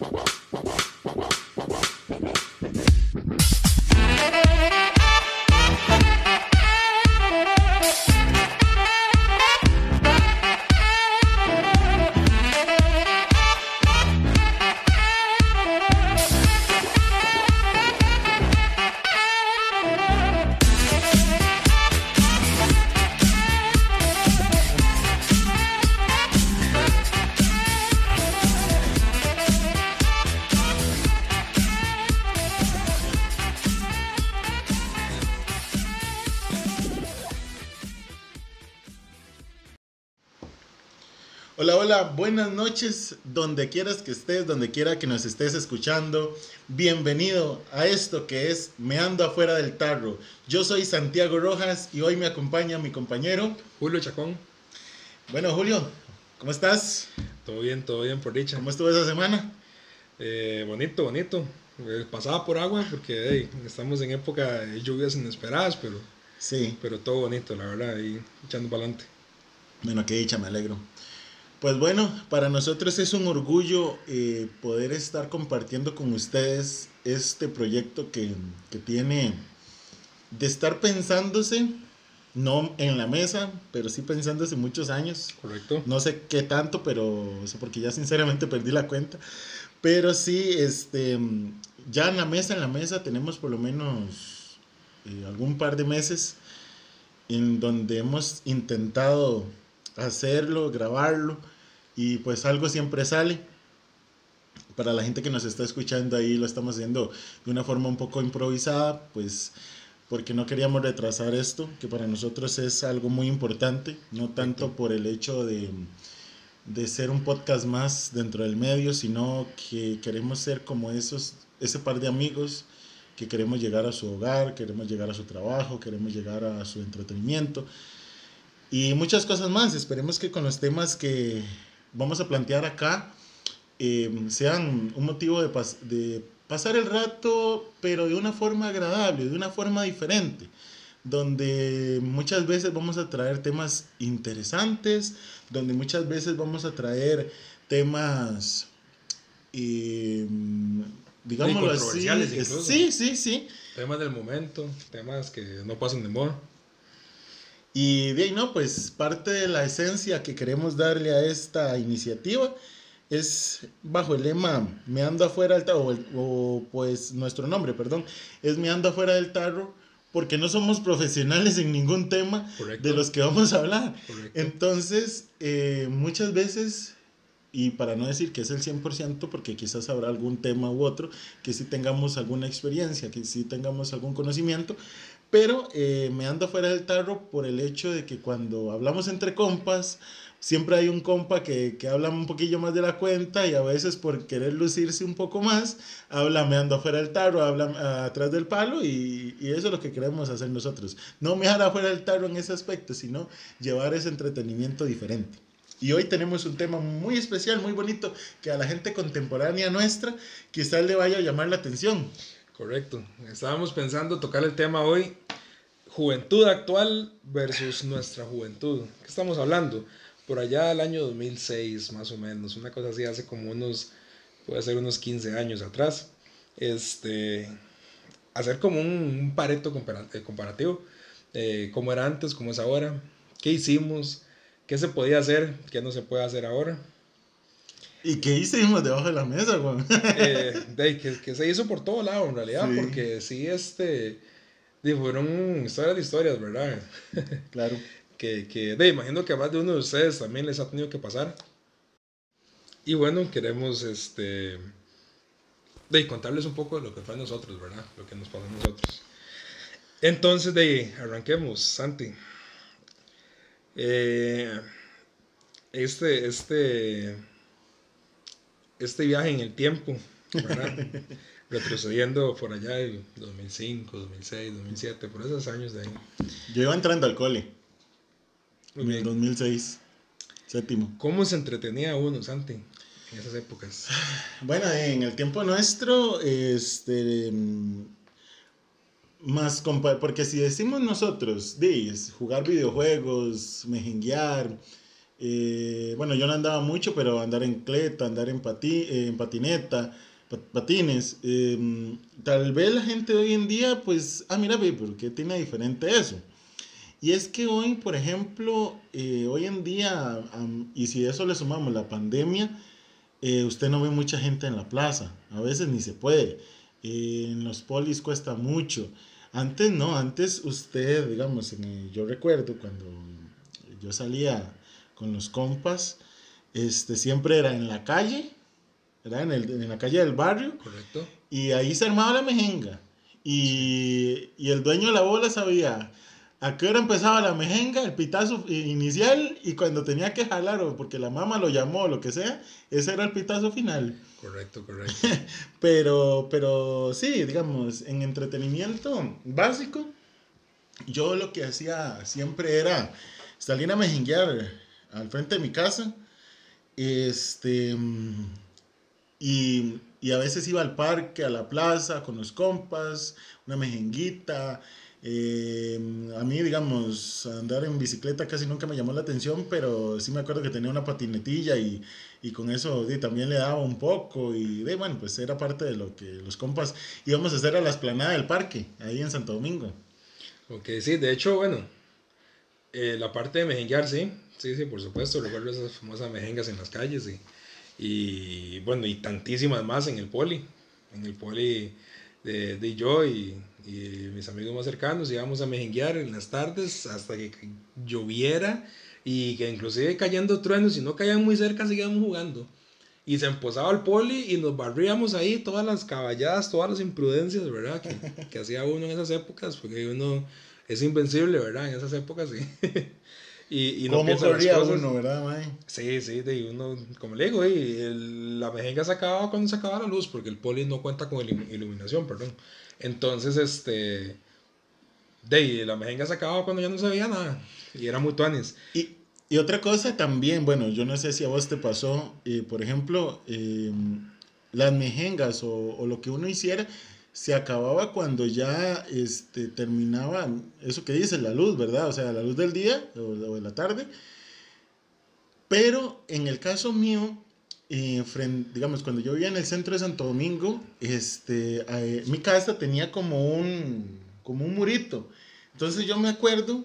Wow, wow, wow. Hola, buenas noches, donde quieras que estés, donde quiera que nos estés escuchando. Bienvenido a esto que es Meando afuera del tarro. Yo soy Santiago Rojas y hoy me acompaña mi compañero Julio Chacón. Bueno, Julio, ¿cómo estás? Todo bien, todo bien por dicha. ¿Cómo estuvo esa semana? Eh, bonito, bonito. Eh, pasaba por agua porque hey, estamos en época de lluvias inesperadas, pero, Sí, pero todo bonito, la verdad, ahí echando para adelante. bueno, qué dicha, me alegro. Pues bueno, para nosotros es un orgullo eh, poder estar compartiendo con ustedes este proyecto que, que tiene de estar pensándose, no en la mesa, pero sí pensándose muchos años. ¿Correcto? No sé qué tanto, pero o sea, porque ya sinceramente perdí la cuenta. Pero sí, este, ya en la mesa, en la mesa tenemos por lo menos eh, algún par de meses en donde hemos intentado hacerlo, grabarlo y pues algo siempre sale. Para la gente que nos está escuchando ahí lo estamos haciendo de una forma un poco improvisada, pues porque no queríamos retrasar esto, que para nosotros es algo muy importante, no tanto por el hecho de, de ser un podcast más dentro del medio, sino que queremos ser como esos, ese par de amigos que queremos llegar a su hogar, queremos llegar a su trabajo, queremos llegar a su entretenimiento y muchas cosas más. Esperemos que con los temas que vamos a plantear acá eh, sean un motivo de, pas- de pasar el rato, pero de una forma agradable, de una forma diferente, donde muchas veces vamos a traer temas interesantes, donde muchas veces vamos a traer temas, eh, digámoslo así, controversiales incluso. sí, sí, sí, Temas del momento, temas que no pasan de moda. Y ahí no, pues parte de la esencia que queremos darle a esta iniciativa es bajo el lema Me ando afuera del tarro, o, o, pues nuestro nombre, perdón, es Me ando afuera del tarro, porque no somos profesionales en ningún tema Correcto. de los que vamos a hablar. Correcto. Entonces, eh, muchas veces, y para no decir que es el 100%, porque quizás habrá algún tema u otro, que sí tengamos alguna experiencia, que sí tengamos algún conocimiento, pero eh, me ando fuera del tarro por el hecho de que cuando hablamos entre compas, siempre hay un compa que, que habla un poquillo más de la cuenta y a veces por querer lucirse un poco más, habla me ando fuera del tarro, habla ah, atrás del palo y, y eso es lo que queremos hacer nosotros. No me afuera del tarro en ese aspecto, sino llevar ese entretenimiento diferente. Y hoy tenemos un tema muy especial, muy bonito, que a la gente contemporánea nuestra quizás le vaya a llamar la atención. Correcto. Estábamos pensando tocar el tema hoy, juventud actual versus nuestra juventud. ¿Qué estamos hablando? Por allá del año 2006, más o menos, una cosa así, hace como unos, puede ser unos 15 años atrás. Este, hacer como un, un pareto eh, comparativo, eh, cómo era antes, cómo es ahora, qué hicimos, qué se podía hacer, qué no se puede hacer ahora. ¿Y qué hicimos debajo de la mesa, güey? Eh, de que, que se hizo por todo lado en realidad, Sí. porque sí, este, fueron historias de historias, ¿verdad? claro. que, que de, imagino que a más de uno de ustedes también les ha tenido que pasar. Y bueno, queremos, este, de contarles un poco de lo que fue a nosotros, ¿verdad? Lo que nos pasó a nosotros. Entonces, de arranquemos, Santi. Eh, este, este, este viaje en el tiempo, ¿verdad? Retrocediendo por allá del 2005, 2006, 2007, por esos años de ahí. Yo iba entrando al cole en el bien. 2006, séptimo. ¿Cómo se entretenía uno, Santi, en esas épocas? Bueno, en el tiempo nuestro, este. mm, Más porque si decimos nosotros, de es jugar videojuegos, mejenguear, Eh, bueno, yo no andaba mucho, pero andar en cleta, andar en, pati, en patineta, patines. Em, tal vez la gente hoy en día, pues, ah, mira, ¿por qué tiene diferente eso? Y es que hoy, por ejemplo, eh, hoy en día, y si eso le sumamos la pandemia, eh, usted no ve mucha gente en la plaza, a veces ni se puede. en los polis cuesta mucho. Antes no, antes usted, digamos, yo recuerdo cuando yo salía con los compas, este, siempre era en la calle, era en, el, en la calle del barrio. Correcto. Y ahí se armaba la mejenga. Y, y el dueño de la bola sabía a qué hora empezaba la mejenga, el pitazo inicial, y cuando tenía que jalar, o porque la mamá lo llamó o lo que sea, ese era el pitazo final. Correcto, correcto. pero, pero sí, digamos, en entretenimiento básico, yo lo que hacía siempre era salir a mejenguear al frente de mi casa. Este. Y, a veces iba al parque, a la plaza, con los compas, una mejenguita. Eh, a mí, digamos, andar en bicicleta casi nunca me llamó la atención, pero sí me acuerdo que tenía una patinetilla y, y con eso también le daba un poco. Y de, bueno, pues era parte de lo que los compas íbamos a hacer a la esplanada del parque, ahí en Santo Domingo. Ok, sí, de hecho, bueno, eh, la parte de mejenguear, sí, sí, sí, por supuesto, recuerdo esas famosas mejengas en las calles y, y bueno, y tantísimas más en el poli, en el poli de, de yo y, y, mis amigos más cercanos íbamos a mejenguear en las tardes hasta que lloviera y que inclusive cayendo truenos, si no caían muy cerca seguíamos jugando. Y se empozaba el poli y nos barríamos ahí todas las caballadas, todas las imprudencias, ¿verdad? Que, que hacía uno en esas épocas, porque uno es invencible, ¿verdad? En esas épocas, sí. y, y no ¿Cómo corría uno, verdad, mae? Sí, sí, de uno, como le digo, y la mejenga se acababa cuando se acababa la luz, porque el poli no cuenta con iluminación, perdón. Entonces, este, de la mejenga se acababa cuando ya no se veía nada, y era muy tuanis. Y, y otra cosa también, bueno, yo no sé si a vos te pasó, eh, por ejemplo, eh, las mejengas o, o lo que uno hiciera, se acababa cuando ya este, terminaba eso que dice la luz, ¿verdad? O sea, la luz del día o, de la tarde. Pero en el caso mío, eh, digamos, cuando yo vivía en el centro de Santo Domingo, este, eh, mi casa tenía como un, como un murito. Entonces yo me acuerdo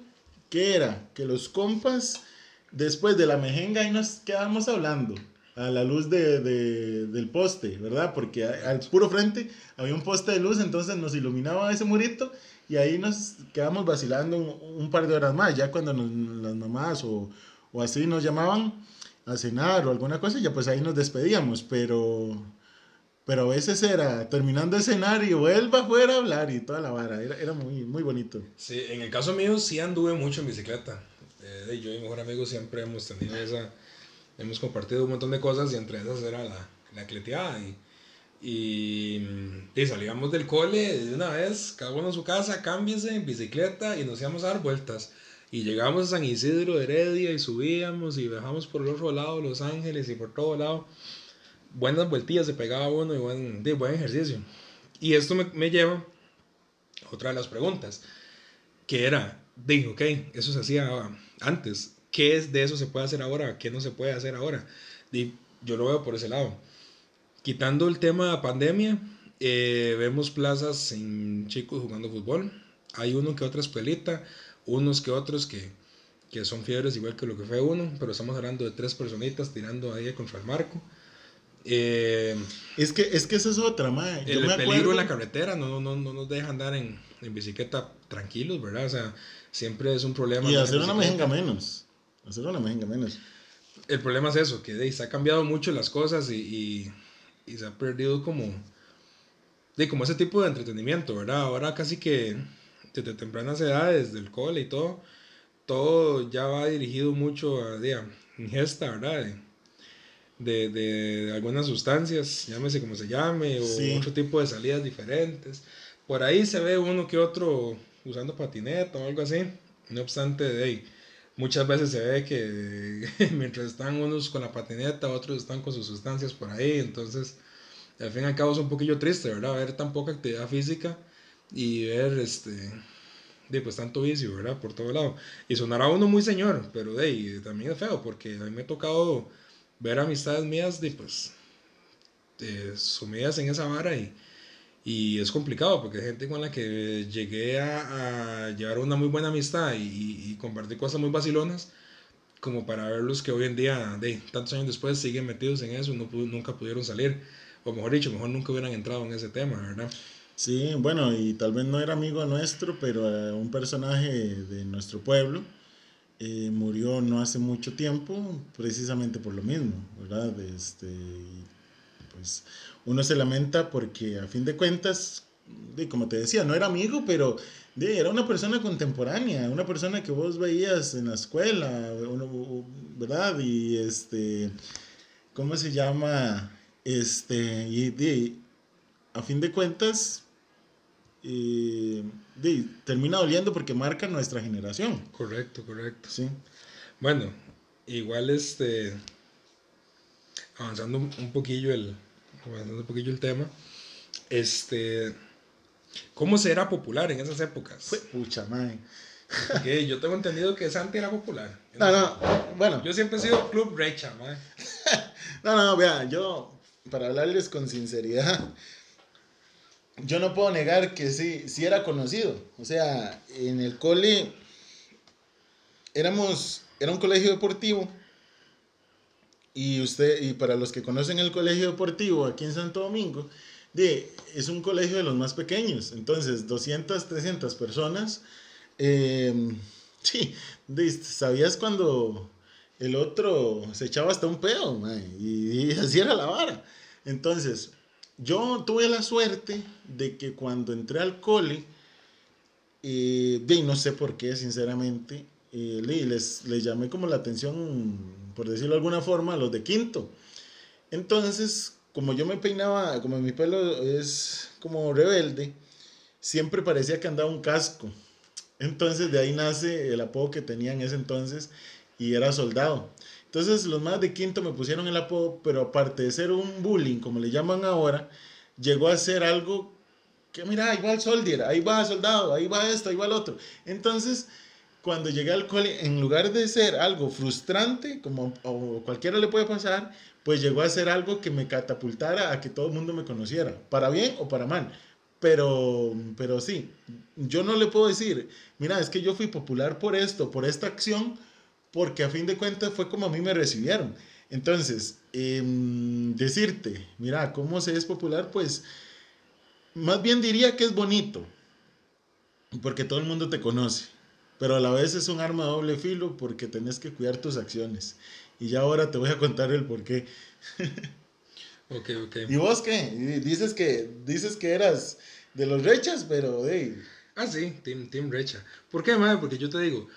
que era que los compas, después de la mejenga, ahí nos quedábamos hablando a la luz de, de, del poste, ¿verdad? Porque al puro frente había un poste de luz, entonces nos iluminaba ese murito y ahí nos quedamos vacilando un, par de horas más, ya cuando las mamás o, o, así nos llamaban a cenar o alguna cosa, ya pues ahí nos despedíamos, pero, pero a veces era terminando de cenar y vuelva afuera a hablar y toda la vara, era, era muy, muy bonito. Sí, en el caso mío sí anduve mucho en bicicleta, eh, yo y mi mejor amigo siempre hemos tenido esa hemos compartido un montón de cosas y entre esas era la, la cleteada. Y, y, salíamos del cole de una vez, cada uno a su casa, cámbiese en bicicleta y nos íbamos a dar vueltas. Y llegábamos a San Isidro de Heredia y subíamos y bajamos por el otro lado, Los Ángeles y por todo lado. Buenas vueltillas se pegaba uno y buen, de buen ejercicio. Y esto me, me lleva a otra de las preguntas, que era, dije, ok, eso se hacía antes, qué es de eso se puede hacer ahora, qué no se puede hacer ahora. Y yo lo veo por ese lado. Quitando el tema de pandemia, eh, vemos plazas sin chicos jugando fútbol. Hay uno que otra escuelita, unos que otros que, que son fiebres igual que lo que fue uno, pero estamos hablando de tres personitas tirando ahí contra el marco. Eh, es, que, es que eso es otra, mae. El, peligro en la carretera no, no, no, nos deja andar en, en, bicicleta tranquilos, ¿verdad? O sea, siempre es un problema. Y hacer una mejenga menos. Hacer una mejenga menos. El problema es eso, que se ha cambiado mucho las cosas y, y, se ha perdido como, de, como ese tipo de entretenimiento, ¿verdad? Ahora casi que desde tempranas edades, del cole y todo, todo ya va dirigido mucho a, de, ingesta, ¿verdad? De, de, algunas sustancias, llámese como se llame, o otro tipo de salidas diferentes. Por ahí se ve uno que otro usando patineta o algo así. No obstante, de muchas veces se ve que mientras están unos con la patineta, otros están con sus sustancias por ahí, entonces al fin y al cabo es un poquillo triste, ¿verdad? Ver tan poca actividad física y ver este de pues tanto vicio, ¿verdad? Por todo lado. Y sonará uno muy señor, pero de también es feo, porque a mí me ha tocado ver amistades mías de pues sumidas en esa vara y, y es complicado porque hay gente con la que llegué a, a llevar una muy buena amistad y, y, compartir cosas muy vacilonas como para verlos que hoy en día, de tantos años después, siguen metidos en eso, no, nunca pudieron salir, o mejor dicho, mejor nunca hubieran entrado en ese tema, ¿verdad? Sí, bueno, y tal vez no era amigo nuestro, pero eh, un personaje de nuestro pueblo eh, murió no hace mucho tiempo, precisamente por lo mismo, ¿verdad? Este, pues uno se lamenta porque a fin de cuentas, de, como te decía, no era amigo, pero de, era una persona contemporánea, una persona que vos veías en la escuela, ¿verdad? Y este, ¿cómo se llama? Este, y a fin de cuentas, y termina doliendo porque marca nuestra generación. Correcto, correcto. Sí. Bueno, igual este, avanzando un poquillo el, avanzando un poquillo el tema, este, ¿cómo se era popular en esas épocas? Fue pucha, man. Porque yo tengo entendido que Santi era popular. No, no, bueno. Yo siempre he sido Club Recha, man. no, no, vea, yo, para hablarles con sinceridad, yo no puedo negar que sí, sí era conocido. O sea, en el cole éramos, era un colegio deportivo. Y usted, y para los que conocen el colegio deportivo aquí en Santo Domingo, de, es un colegio de los más pequeños. Entonces, 200, 300 personas. Em, sí, ¿sabías cuando el otro se echaba hasta un pedo? y así era la vara. Entonces, yo tuve la suerte de que cuando entré al cole, eh, de, no sé por qué, sinceramente, eh, les, les llamé como la atención, por decirlo de alguna forma, los de quinto. Entonces, como yo me peinaba, como mi pelo es como rebelde, siempre parecía que andaba un casco. Entonces de ahí nace el apodo que tenía en ese entonces y era soldado. Entonces los más de quinto me pusieron el apodo, pero aparte de ser un bullying, como le llaman ahora, llegó a ser algo que mira, ahí va el soldier, ahí va el soldado, ahí va esto, ahí va el otro. Entonces, cuando llegué al cole, en lugar de ser algo frustrante, como o cualquiera le puede pasar, pues llegó a ser algo que me catapultara a que todo el mundo me conociera, para bien o para mal. Pero, pero sí, yo no le puedo decir, mira, es que yo fui popular por esto, por esta acción, porque a fin de cuentas fue como a mí me recibieron. Entonces, em, decirte, mira, ¿cómo se es popular? Pues más bien diría que es bonito, porque todo el mundo te conoce, pero a la vez es un arma de doble filo porque tenés que cuidar tus acciones. Y ya ahora te voy a contar el por qué. ok, ok. ¿Y vos qué? Dices que, dices que eras de los rechas, pero... Ah, sí, Team, team Recha. ¿Por qué, madre? Porque yo te digo,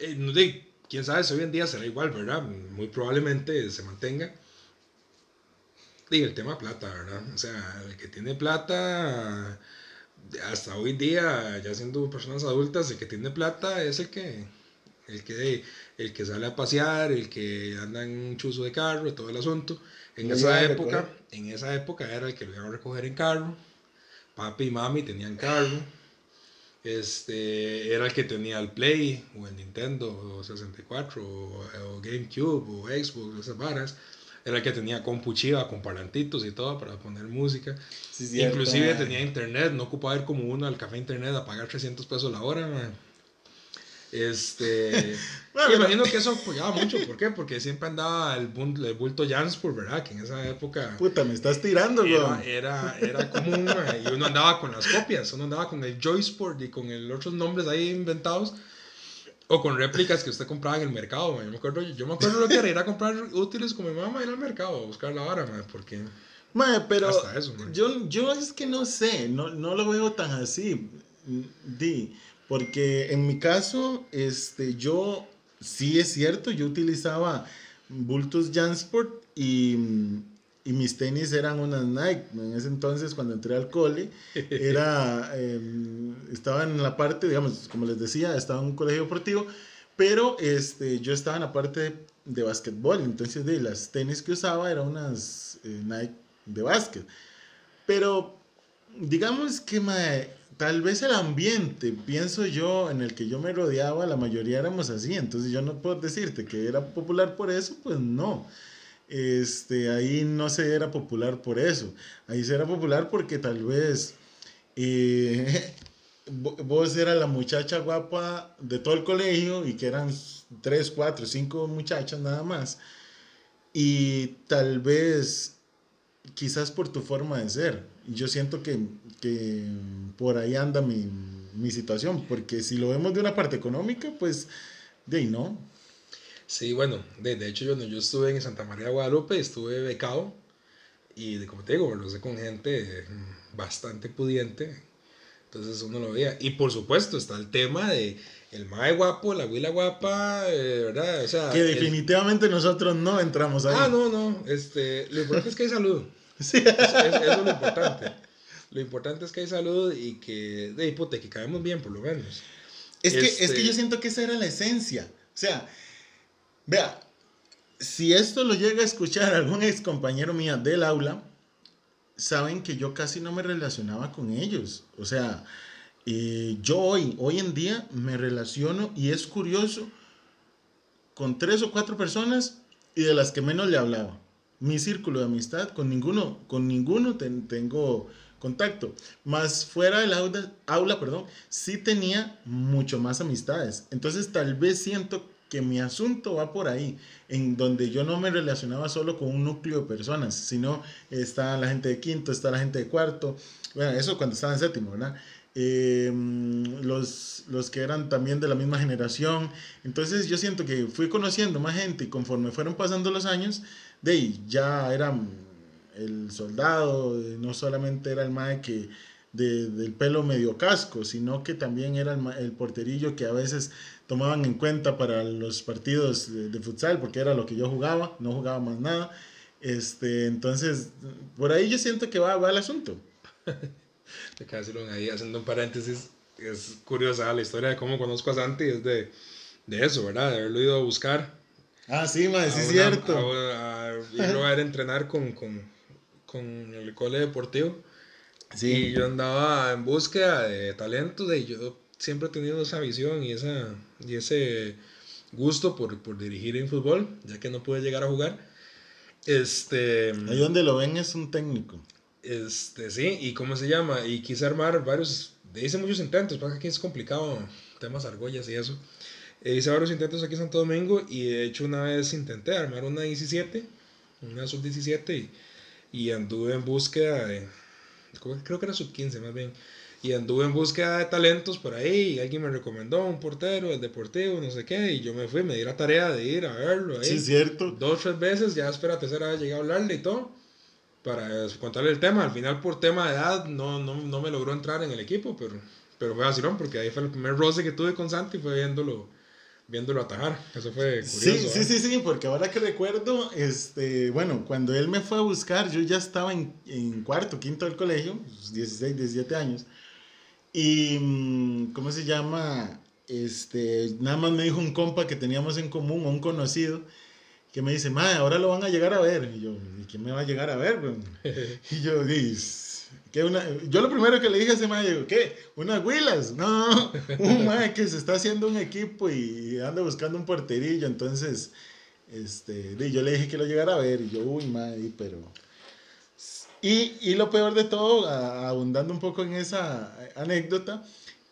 eh, quién sabe si hoy en día será igual, ¿verdad? Muy probablemente se mantenga. Digo, el tema plata, ¿verdad? O sea, el que tiene plata, hasta hoy día, ya siendo personas adultas, el que tiene plata es el que, el que, el que sale a pasear, el que anda en un chuzo de carro, todo el asunto. En esa época, en esa época era el que lo iba a recoger en carro. Papi y mami tenían carro este, era el que tenía el Play, o el Nintendo 64, o, GameCube, o Xbox, esas varas. Era el que tenía compu chiva con parlantitos y todo para poner música. Inclusive tenía internet, no ocupaba ir como uno al café internet a pagar 300 pesos la hora, man. Este. bueno, imagino que eso apoyaba mucho. ¿Por qué? Porque siempre andaba el, el bulto Jansport, ¿verdad? Que en esa época. Puta, me estás tirando, era, era, era, común, y uno andaba con las copias. Uno andaba con el Joysport y con el otros nombres ahí inventados. O con réplicas que usted compraba en el mercado, Yo me acuerdo, yo me acuerdo lo que era ir a comprar útiles con mi mamá ir al mercado a buscar la vara, man, porque. pero yo, yo es que no sé, no, no lo veo tan así. Di. Porque en mi caso, este, yo, sí es cierto, yo utilizaba bultos Jansport y, y mis tenis eran unas Nike. En ese entonces, cuando entré al cole, era, em, estaba en la parte, digamos, como les decía, estaba en un colegio deportivo, pero este, yo estaba en la parte de, de básquetbol. Entonces, de las tenis que usaba eran unas eh, Nike de básquet. Pero, digamos que, tal vez el ambiente, pienso yo, en el que yo me rodeaba, la mayoría éramos así, entonces yo no puedo decirte que era popular por eso, pues no. Este, ahí no se era popular por eso, ahí se era popular porque tal vez eh, vos eras la muchacha guapa de todo el colegio y que eran tres, cuatro, cinco muchachas nada más. Y tal vez, quizás por tu forma de ser. Yo siento que, que por ahí anda mi, mi, situación, porque si lo vemos de una parte económica, pues de ahí no. Sí, bueno, de, de hecho yo, yo estuve en Santa María de Guadalupe, estuve becado y como te digo, lo sé con gente bastante pudiente, entonces uno lo veía. Y por supuesto está el tema de el mae guapo, la huila guapa, eh, ¿verdad? O sea, que definitivamente nosotros no entramos ahí. Ah, no, no. Este, lo importante es que hay salud. Sí. Eso, es lo importante. Lo importante es que hay salud y que, de hipote, que caemos bien, por lo menos. Es, que, es que este yo siento que esa era la esencia. O sea, vea, si esto lo llega a escuchar algún ex compañero mío del aula, saben que yo casi no me relacionaba con ellos. O sea, eh, yo hoy, hoy en día me relaciono y es curioso con tres o cuatro personas y de las que menos le hablaba. Mi círculo de amistad, con ninguno, con ninguno tengo contacto. Más fuera del aula, aula, perdón, sí tenía mucho más amistades. Entonces tal vez siento que mi asunto va por ahí, en donde yo no me relacionaba solo con un núcleo de personas, sino está la gente de quinto, está la gente de cuarto, bueno, eso cuando estaba en séptimo, ¿verdad? Em, los, los que eran también de la misma generación. Entonces yo siento que fui conociendo más gente y conforme fueron pasando los años, de ahí ya era el soldado, no solamente era el mae que de, del pelo medio casco, sino que también era el, el, porterillo que a veces tomaban en cuenta para los partidos de, de, futsal, porque era lo que yo jugaba, no jugaba más nada. Este, entonces, por ahí yo siento que va, va el asunto. de ahí haciendo un paréntesis, es curiosa la historia de cómo conozco a Santi, es de, de eso, ¿verdad? De haberlo ido a buscar. Ah, sí, ma, sí es cierto. A, a, irlo a ver entrenar con, con, con el cole deportivo. Sí. Y yo andaba en búsqueda de talentos y yo siempre he tenido esa visión y, esa, y ese gusto por, por dirigir en fútbol, ya que no pude llegar a jugar. Este, Ahí donde lo ven es un técnico. Este, sí, y cómo se llama, y quise armar varios, hice muchos intentos, porque aquí es complicado, temas argollas y eso. E hice varios intentos aquí en Santo Domingo y de hecho una vez intenté armar una 17, una sub 17 y, y anduve en búsqueda de, creo que era sub 15 más bien, y anduve en búsqueda de talentos por ahí y alguien me recomendó un portero, el deportivo, no sé qué, y yo me fui, me di la tarea de ir a verlo ahí. Sí, cierto. Dos, tres veces, ya espera tercera vez llegué a hablarle y todo para contarle el tema. Al final, por tema de edad, no, no, no me logró entrar en el equipo, pero, pero fue vacilón, porque ahí fue el primer roce que tuve con Santi, fue viéndolo, viéndolo atajar. Eso fue curioso. Sí, sí, ¿eh? sí, sí, porque ahora que recuerdo, este, bueno, cuando él me fue a buscar, yo ya estaba en, en cuarto, quinto del colegio, 16, 17 años. Y, mm, ¿cómo se llama? Este, nada más me dijo un compa que teníamos en común, un conocido, que me dice, madre, ahora lo van a llegar a ver. Y yo, ¿y quién me va a llegar a ver? y yo, ¿qué una? yo lo primero que le dije a ese madre, digo, ¿qué? ¿Unas huilas? No, un madre que se está haciendo un equipo y anda buscando un porterillo. Entonces, este, yo le dije que lo llegara a ver. Y yo, uy, madre, pero... Y, y lo peor de todo, abundando un poco en esa anécdota,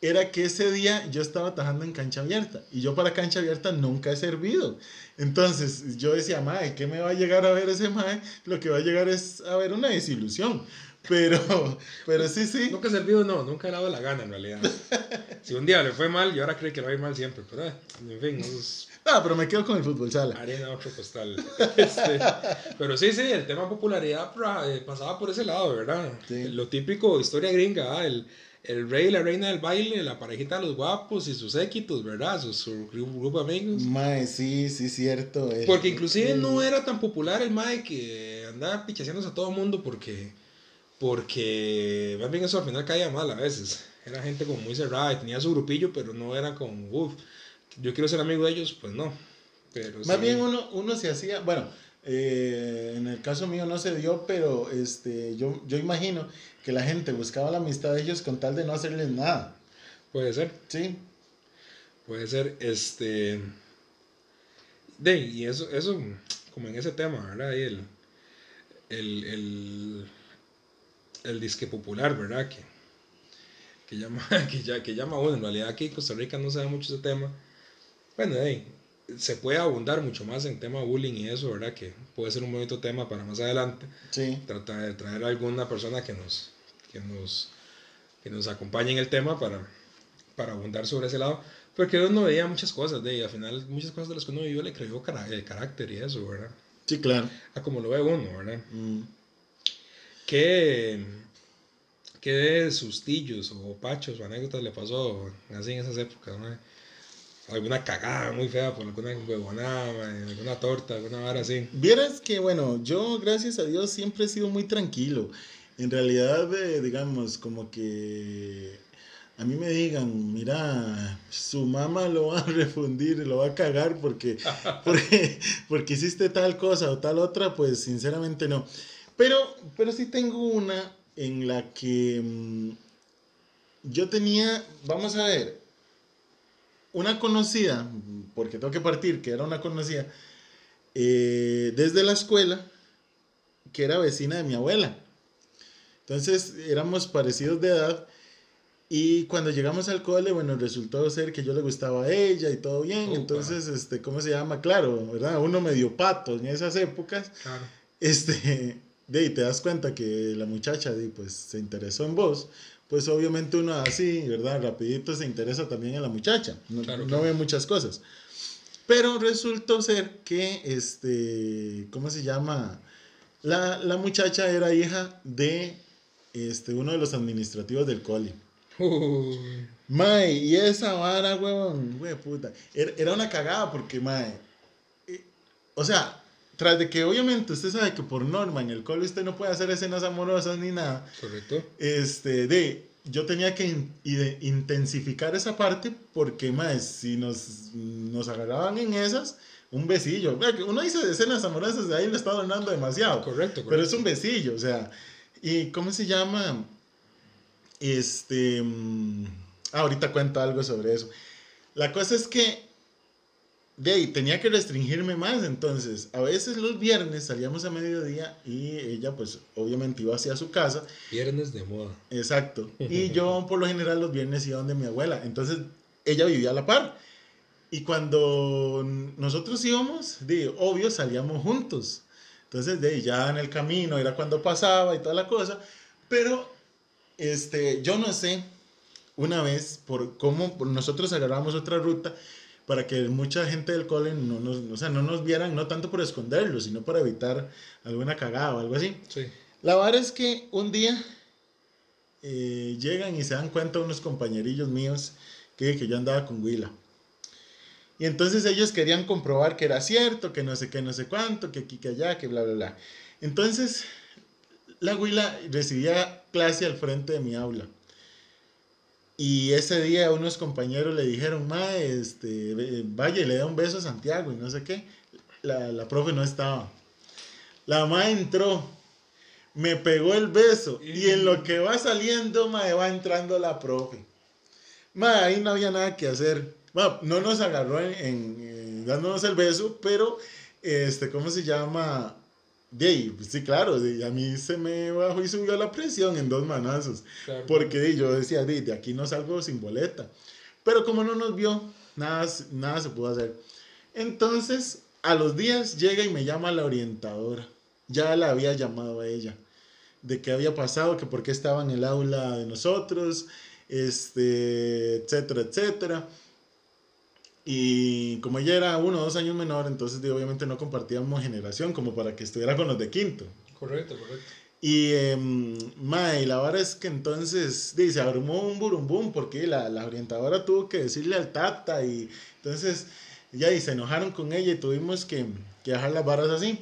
era que ese día yo estaba atajando en cancha abierta y yo para cancha abierta nunca he servido. Entonces yo decía, mae, ¿qué me va a llegar a ver ese mae? Lo que va a llegar es a ver una desilusión. Pero, pero sí, sí. Nunca he servido, no, nunca he dado la gana en realidad. si un día le fue mal, yo ahora creo que le va a ir mal siempre, pero eh, en fin, es... No, pero me quedo con el fútbol sala. Arena otro costal. Este, pero sí, sí, el tema popularidad eh, pasaba por ese lado, ¿verdad? Sí. Lo típico, historia gringa, ¿ah? el el rey y la reina del baile, la parejita de los guapos y sus équitos, ¿verdad? Su, su grupo de amigos. Mae, sí, sí, cierto. porque inclusive no era tan popular el Mae que andaba pichaseándose a todo el mundo porque, porque más bien eso al final caía mal a veces. Era gente como muy cerrada y tenía su grupillo, pero no era como, uff, yo quiero ser amigo de ellos, pues no. Pero más bien uno, uno se hacía, bueno, Eh, en el caso mío no se dio, pero este, yo, yo imagino que la gente buscaba la amistad de ellos con tal de no hacerles nada. Puede ser. Sí. Puede ser, este... De, y eso, eso, como en ese tema, ¿verdad? Y el, el, el, el disque popular, ¿verdad? Que, que llama, que, ya, que llama bueno, en realidad aquí en Costa Rica no se da mucho ese tema. Bueno, hey, se puede abundar mucho más en tema bullying y eso, ¿verdad? Que puede ser un bonito tema para más adelante. Sí. Tratar de traer a alguna persona que nos, que nos, que nos acompañe en el tema para, para abundar sobre ese lado. Porque uno veía muchas cosas, de, y al final muchas cosas de las que uno vivió le creó el carácter y eso, ¿verdad? Sí, claro. A como lo ve uno, ¿verdad? Mm. ¿Qué, qué sustillos o pachos o anécdotas le pasó así en esas épocas, ¿no? Alguna cagada muy fea por alguna huevonada, alguna torta, alguna vara así. Vieras que, bueno, yo, gracias a Dios, siempre he sido muy tranquilo. En realidad, eh, digamos, como que a mí me digan, mira, su mamá lo va a refundir, lo va a cagar porque, porque, porque hiciste tal cosa o tal otra, pues sinceramente no. Pero, pero sí tengo una en la que mm, yo tenía, vamos a ver, una conocida, porque tengo que partir, que era una conocida, eh, desde la escuela, que era vecina de mi abuela. Entonces éramos parecidos de edad. Y cuando llegamos al cole, bueno, resultó ser que yo le gustaba a ella y todo bien. Entonces, este, ¿cómo se llama? Claro, ¿verdad? Uno medio pato en esas épocas. Claro. Este, de ahí te das cuenta que la muchacha, de, pues, se interesó en vos pues obviamente uno así, ¿verdad? Rapidito se interesa también en la muchacha, no, no ve muchas cosas. Pero resultó ser que, este, ¿cómo se llama? La, la muchacha era hija de este, uno de los administrativos del cole. Uy. Mae, y esa vara, huevón, güey, puta. Era, era, una cagada porque, mae, eh, o sea, tras de que obviamente usted sabe que por norma en el cole usted no puede hacer escenas amorosas ni nada. Correcto. Este, de, yo tenía que intensificar esa parte porque, más, si nos, nos agarraban en esas, un besillo. Uno dice escenas amorosas, de ahí lo está adornando demasiado. Correcto, correcto. Pero es un besillo, o sea. ¿Y cómo se llama? Este. Mm, ah, ahorita cuento algo sobre eso. La cosa es que de ahí tenía que restringirme más, entonces a veces los viernes salíamos a mediodía y ella pues obviamente iba hacia su casa. Viernes de moda. Exacto. Y yo por lo general los viernes iba donde mi abuela, entonces ella vivía a la par. Y cuando nosotros íbamos, de, obvio salíamos juntos. Entonces de ya en el camino era cuando pasaba y toda la cosa, pero este, yo no sé una vez por cómo nosotros agarramos otra ruta para que mucha gente del cole no nos, o sea, no nos vieran, no tanto por esconderlo, sino para evitar alguna cagada o algo así. Sí. La verdad es que un día eh, llegan y se dan cuenta unos compañerillos míos que, que yo andaba con Willa. Y entonces ellos querían comprobar que era cierto, que no sé qué, no sé cuánto, que aquí, que allá, que bla, bla, bla. Entonces, la Huila recibía clase al frente de mi aula. Y ese día unos compañeros le dijeron, ma, este, vaya le da un beso a Santiago y no sé qué. La, la profe no estaba. La ma entró, me pegó el beso y en lo que va saliendo, ma, va entrando la profe. Ma, ahí no había nada que hacer. Ma, no nos agarró en, en, dándonos el beso, pero, este, ¿cómo se llama? De pues sí, claro, a mí se me bajó y subió la presión en dos manazos. Porque yo decía, de, aquí no salgo sin boleta. Pero como no nos vio, nada, nada se pudo hacer. Entonces, a los días llega y me llama la orientadora. Ya la había llamado a ella. De qué había pasado, que por qué estaba en el aula de nosotros, este, etcétera, etcétera. Y como ella era uno o dos años menor, entonces obviamente no compartíamos generación como para que estuviera con los de quinto. Correcto, correcto. Y, eh, la verdad es que entonces dice, abrumó un burumbum porque la, la, orientadora tuvo que decirle al tata y entonces ya y se enojaron con ella y tuvimos que, que dejar las varas así.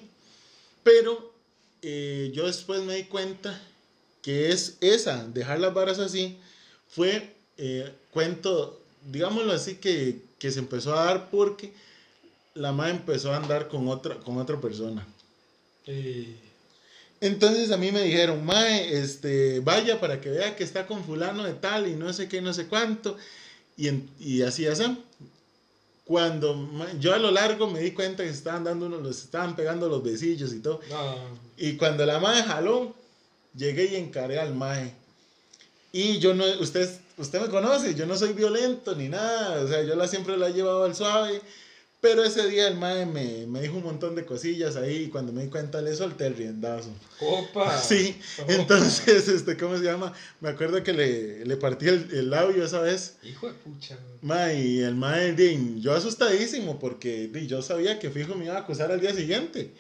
Pero eh, yo después me di cuenta que es esa, dejar las varas así, fue eh, cuento, digámoslo así, que que se empezó a dar porque la madre empezó a andar con otra, con otra persona. Entonces a mí me dijeron, Mae, este, vaya para que vea que está con fulano de tal y no sé qué, no sé cuánto. Y, y así, así. Cuando yo a lo largo me di cuenta que estaban dando unos, los estaban pegando los besillos y todo. Y cuando la Mae jaló, llegué y encaré al Mae. Y yo no, usted, usted me conoce, yo no soy violento ni nada, o sea, yo la siempre la he llevado al suave. Pero ese día el mae me, me, dijo un montón de cosillas ahí y cuando me di cuenta le solté el riendazo. ¡Opa! Sí, entonces, este, ¿cómo se llama? Me acuerdo que le, le partí el, el, labio esa vez. Hijo de pucha. Mae, y el mae, yo asustadísimo porque yo sabía que fijo me iba a acusar al día siguiente.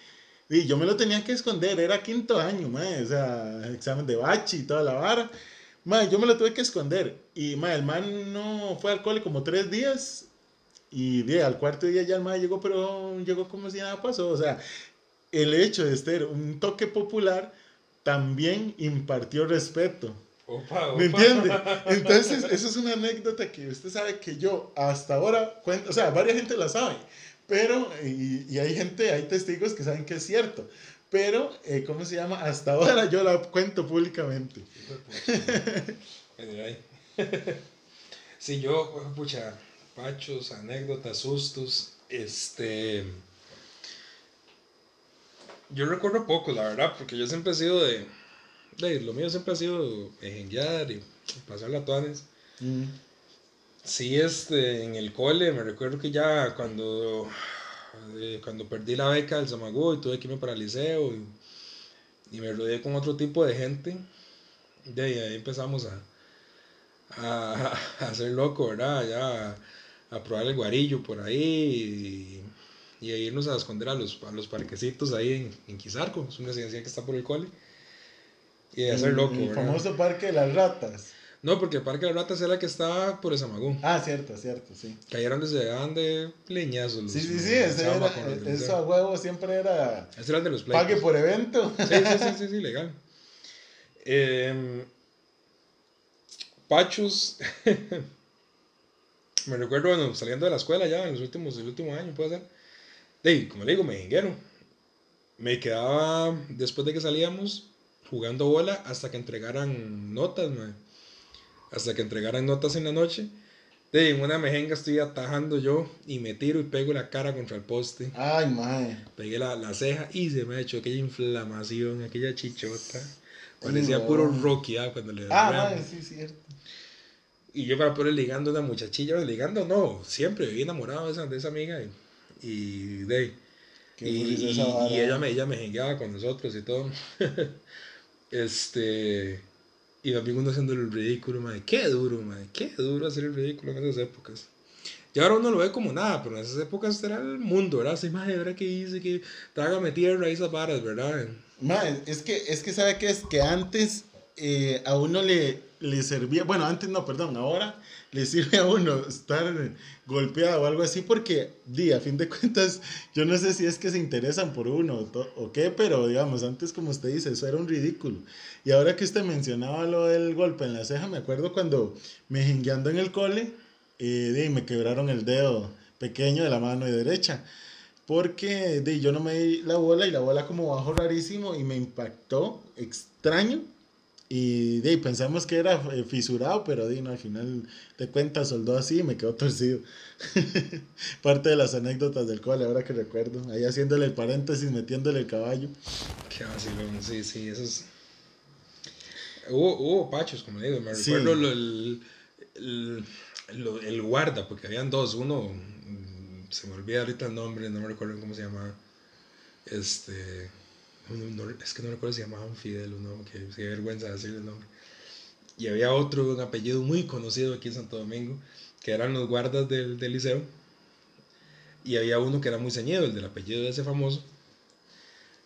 Y yo me lo tenía que esconder, era quinto año, mae, o sea, examen de bachi y toda la vara. Mae, yo me lo tuve que esconder. Y mae, el man no fue al cole como tres días y de, al cuarto día ya el mae llegó, pero llegó como si nada pasó. O sea, el hecho de ser un toque popular también impartió respeto. ¿Me entiende? Entonces, eso es una anécdota que usted sabe que yo hasta ahora cuento, o sea, varias gente la sabe, pero, y, y hay gente, hay testigos que saben que es cierto, pero, eh, ¿cómo se llama? Hasta ahora yo la cuento públicamente. Sí, yo, pucha, pachos, anécdotas, sustos. Este. Yo recuerdo poco, la verdad, porque yo siempre he sido de. de lo mío siempre ha sido engengar y pasar la tuanes. Mm. Sí, este, en el cole, me recuerdo que ya cuando. Eh, cuando perdí la beca del Samagú y tuve que irme para el liceo y, y me rodeé con otro tipo de gente, de ahí empezamos a, a, a hacer loco, ¿verdad? Ya a probar el guarillo por ahí y, y a irnos a esconder a los, a los parquecitos ahí en, en Quizarco, es una residencia que está por el cole. Y a hacer loco, El famoso Parque de las Ratas. No, porque el Parque de las Ratas era el que estaba por Samagún. Ah, cierto, cierto, sí. Cayeron desde de leñazos. sí, sí, sí, ese era, eso a huevo siempre era... Ese era el de los. Pague por evento. Sí, sí, sí, sí, sí legal. Eh, Pachos... me recuerdo, bueno, saliendo de la escuela ya, en los últimos, el último año, puede ser. De, como le digo, me jinguero. Me quedaba, después de que salíamos, jugando bola hasta que entregaran notas, Hasta que entregaran notas en la noche. De en una mejenga estoy atajando yo y me tiro y pego la cara contra el poste. Ay, mae. Pegué la, la ceja y se me ha hecho aquella inflamación, aquella chichota. Parecía puro Rocky, ¿ah? Cuando le Ah, mae, sí, cierto. Y yo para poder ligando a una muchachilla, ligando no, siempre viví enamorado de esa, de esa amiga y, y de y, y, ella me ella me jengueaba con nosotros y todo. este y también uno haciendo el ridículo, madre, qué duro, madre, qué duro hacer el ridículo en esas épocas. Y ahora uno lo ve como nada, pero en esas épocas era el mundo, ¿verdad? Así, madre, ¿verdad que hice? Que trágame tierra esas varas, ¿verdad? Madre, es que, es que sabe que es que antes eh, a uno le, le servía, bueno, antes no, perdón, ahora le sirve a uno estar golpeado o algo así porque, di, a fin de cuentas, yo no sé si es que se interesan por uno o, qué, pero digamos, antes como usted dice, eso era un ridículo. Y ahora que usted mencionaba lo del golpe en la ceja, me acuerdo cuando me jingueando en el cole, eh, di, me quebraron el dedo pequeño de la mano derecha. Porque di, yo no me di la bola y la bola como bajo rarísimo y me impactó extraño y de, pensamos que era eh, fisurado, pero al final de cuentas soldó así y me quedó torcido. Parte de las anécdotas del cual ahora que recuerdo. Ahí haciéndole el paréntesis, metiéndole el caballo. Qué vacilón, sí, sí, eso es... Hubo, hubo pachos, como digo, me recuerdo el, el, el, guarda, porque habían dos, uno, mm, se me olvida ahorita el nombre, no me recuerdo cómo se llamaba, este es que no recuerdo si llamaban Fidel o no, que qué vergüenza decirle el nombre. Y había otro, un apellido muy conocido aquí en Santo Domingo, que eran los guardas del, del liceo. Y había uno que era muy ceñido, el del apellido de ese famoso,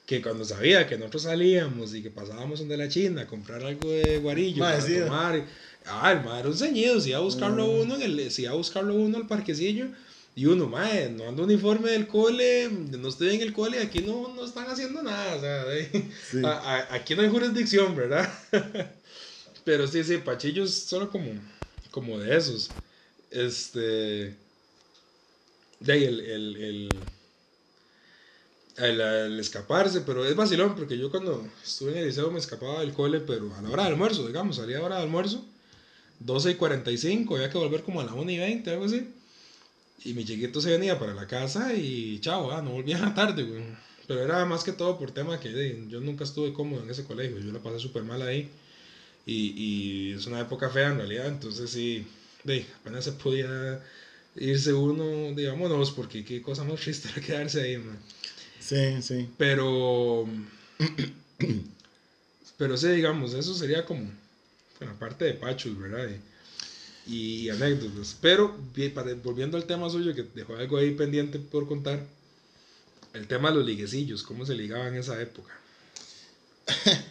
que cuando sabía que nosotros salíamos y que pasábamos donde la China a comprar algo de guarillo para tomar, ah, el madre era un ceñido, si iba a buscarlo mm. uno, en el, si iba a buscarlo uno al parquecillo, y uno, mae, no ando uniforme del cole, no estoy en el cole, aquí no, no están haciendo nada, o sea, aquí no hay jurisdicción, ¿verdad? Pero sí, sí, Pachillos solo como, como de esos. Este. De ahí, el, el, el, el, el escaparse, pero es vacilón porque yo cuando estuve en el liceo me escapaba del cole, pero a la hora del almuerzo, digamos, salía a la hora del almuerzo, 12 y 45, había que volver como a la 1 y 20, algo así. Y mi chiquito se venía para la casa y chao, ah, no volvía a la tarde, güey. Pero era más que todo por tema que de, yo nunca estuve cómodo en ese colegio, yo la pasé súper mal ahí. Y, y es una época fea en realidad, entonces sí, de, apenas se podía irse uno, digámonos, porque qué cosa más triste era quedarse ahí, man. Sí, sí. Pero. pero sí, digamos, eso sería como. Bueno, parte de Pachos, ¿verdad? Y, y anécdotas. Pero, volviendo al tema suyo, que dejó algo ahí pendiente por contar. El tema de los liguecillos, cómo se ligaban en esa época.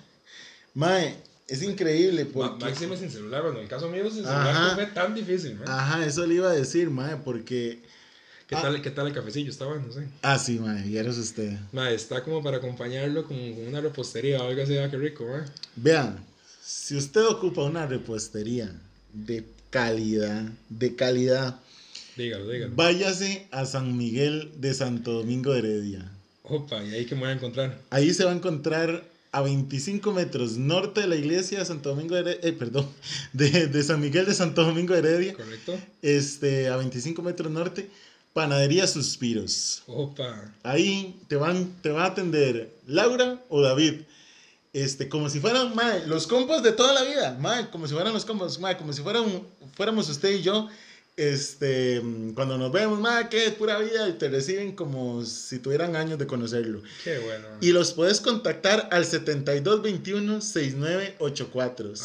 Mae, es increíble porque... Máxime sin celular, bueno, en el caso mío, sin celular Ajá. fue tan difícil. Ajá, eso le iba a decir, mae, porque... ¿Qué, ah. tal, ¿Qué tal el cafecillo? Está bueno, sí. Ah, sí, mae, y eres usted. Ma, está como para acompañarlo con, una repostería o algo así, ah, qué rico, ¿eh? Vean, si usted ocupa una repostería de calidad, de calidad, Dígalo, dígalo. váyase a San Miguel de Santo Domingo de Heredia. Opa, ¿y ahí que me voy a encontrar? Ahí se va a encontrar a 25 metros norte de la iglesia de Santo Domingo de Heredia, eh, perdón, de, de San Miguel de Santo Domingo de Heredia, ¿Correcto? este, a 25 metros norte, Panadería Suspiros. Opa. Ahí te van, te va a atender Laura o David. Este, como si fueran, mae, los compas de toda la vida, mae, como si fueran los compas, mae, como si fueran, fuéramos usted y yo, este, cuando nos vemos, mae, que es pura vida, y te reciben como si tuvieran años de conocerlo. Qué bueno. Y los puedes contactar al 7221-6984.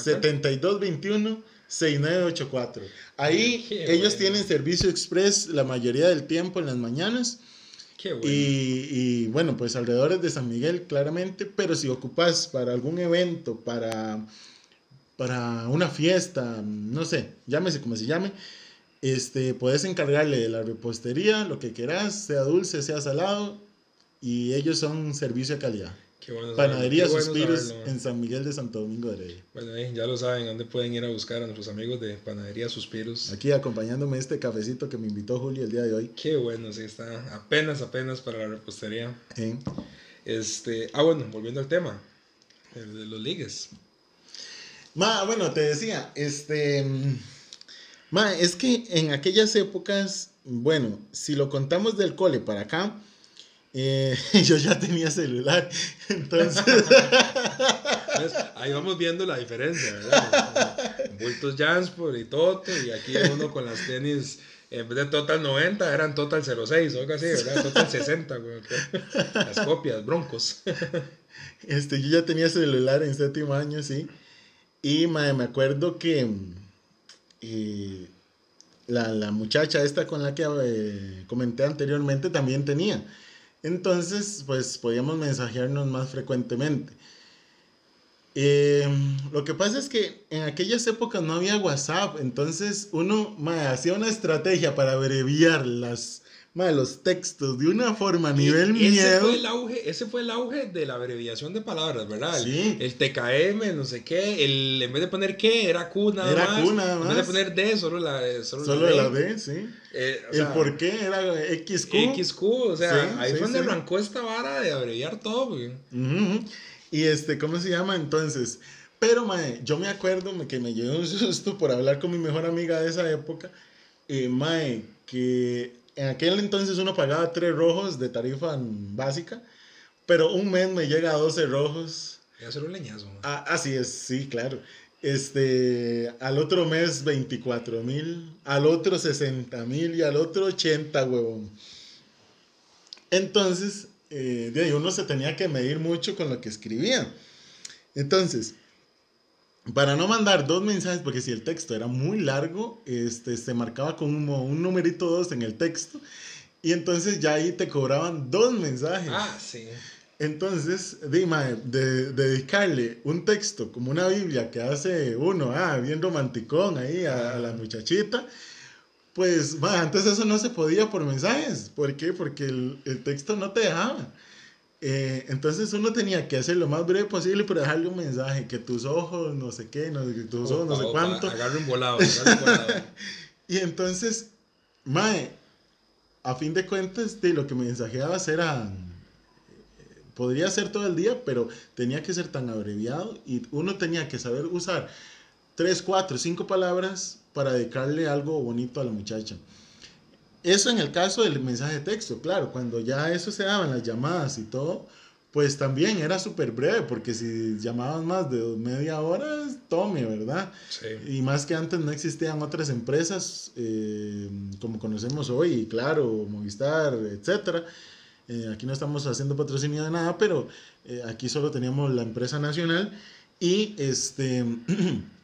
7221-6984. Ahí Qué ellos bueno. tienen servicio express la mayoría del tiempo en las mañanas. Qué bueno. Y, y, bueno, pues alrededor de San Miguel, claramente, pero si ocupas para algún evento, para, para una fiesta, no sé, llámese como se llame, este, puedes encargarle de la repostería, lo que quieras, sea dulce, sea salado, y ellos son servicio de calidad. Qué bueno Panadería qué Suspiros en San Miguel de Santo Domingo de Heredia. Bueno, ahí ya lo saben, dónde pueden ir a buscar a nuestros amigos de Panadería Suspiros. Aquí acompañándome este cafecito que me invitó Julio el día de hoy. Qué bueno, sí, está apenas, apenas para la repostería. ¿eh? Este, ah, bueno, volviendo al tema, el de los ligues. Ma, bueno, te decía, este. Ma, es que en aquellas épocas, bueno, si lo contamos del cole para acá, eh, yo ya tenía celular. Entonces, ¿Ves? Ahí vamos viendo la diferencia, ¿verdad? Bultos Jansport y Toto, y aquí uno con las tenis, en vez de Total 90, eran Total 06, o algo así, ¿verdad? Total 60, güey. Las copias, broncos. este, yo ya tenía celular en séptimo año, sí. Y ma, me acuerdo que mm, eh, la, la muchacha esta con la que eh, comenté anteriormente también tenía. Entonces, pues podíamos mensajearnos más frecuentemente. Eh, lo que pasa es que en aquellas épocas no había WhatsApp, entonces uno hacía una estrategia para abreviar las, ma, los textos de una forma a nivel Y ese miedo. Fue el auge, ese fue el auge de la abreviación de palabras, ¿verdad? El- Sí. El, TKM, no sé qué, el, en vez de poner qué, era Q nada Era más. Q nada En vez de más. poner D, solo la, solo Solo la D. la sí. Eh, o el sea, por qué era XQ. XQ, o sea, Sí, ahí sí, fue donde arrancó esta vara de abreviar todo, güey. Ujú, ujú. Y este, ¿cómo se llama entonces? Pero, mae, yo me acuerdo que me llevé un susto por hablar con mi mejor amiga de esa época. Eh, mae, que en aquel entonces uno pagaba tres rojos de tarifa básica, pero un mes me llega a 12 rojos. Voy a hacer un leñazo. Ah, así es, sí, claro. Este, al otro mes 24 mil, al otro 60 mil y al otro 80, huevón. Entonces, eh, de ahí uno se tenía que medir mucho con lo que escribía. Entonces, para no mandar dos mensajes, porque si el texto era muy largo, este, se marcaba con un, numerito 2 en el texto, y entonces ya ahí te cobraban dos mensajes. Ah, sí. Entonces, dime, de, dedicarle un texto como una Biblia que hace uno, ah, bien romanticón ahí a, a la muchachita, pues, ma, antes eso no se podía por mensajes. ¿Por qué? Porque el, el texto no te dejaba. Eh, entonces uno tenía que hacer lo más breve posible, pero dejarle un mensaje, que tus ojos, no sé qué, no, que tus ojos, no sé Opa, cuánto. Agarre un volado, agarre un volado. Y entonces, Mae, a fin de cuentas, de lo que me mensajeabas eran podría ser todo el día, pero tenía que ser tan abreviado y uno tenía que saber usar tres, cuatro, cinco palabras para dedicarle algo bonito a la muchacha. Eso en el caso del mensaje de texto, claro, cuando ya eso se daban las llamadas y todo, pues también era súper breve, porque si llamaban más de media hora, tome, ¿verdad? Sí. Y más que antes no existían otras empresas eh, como conocemos hoy, claro, Movistar, etcétera. Eh, aquí no estamos haciendo patrocinio de nada, pero eh, aquí solo teníamos la empresa nacional y este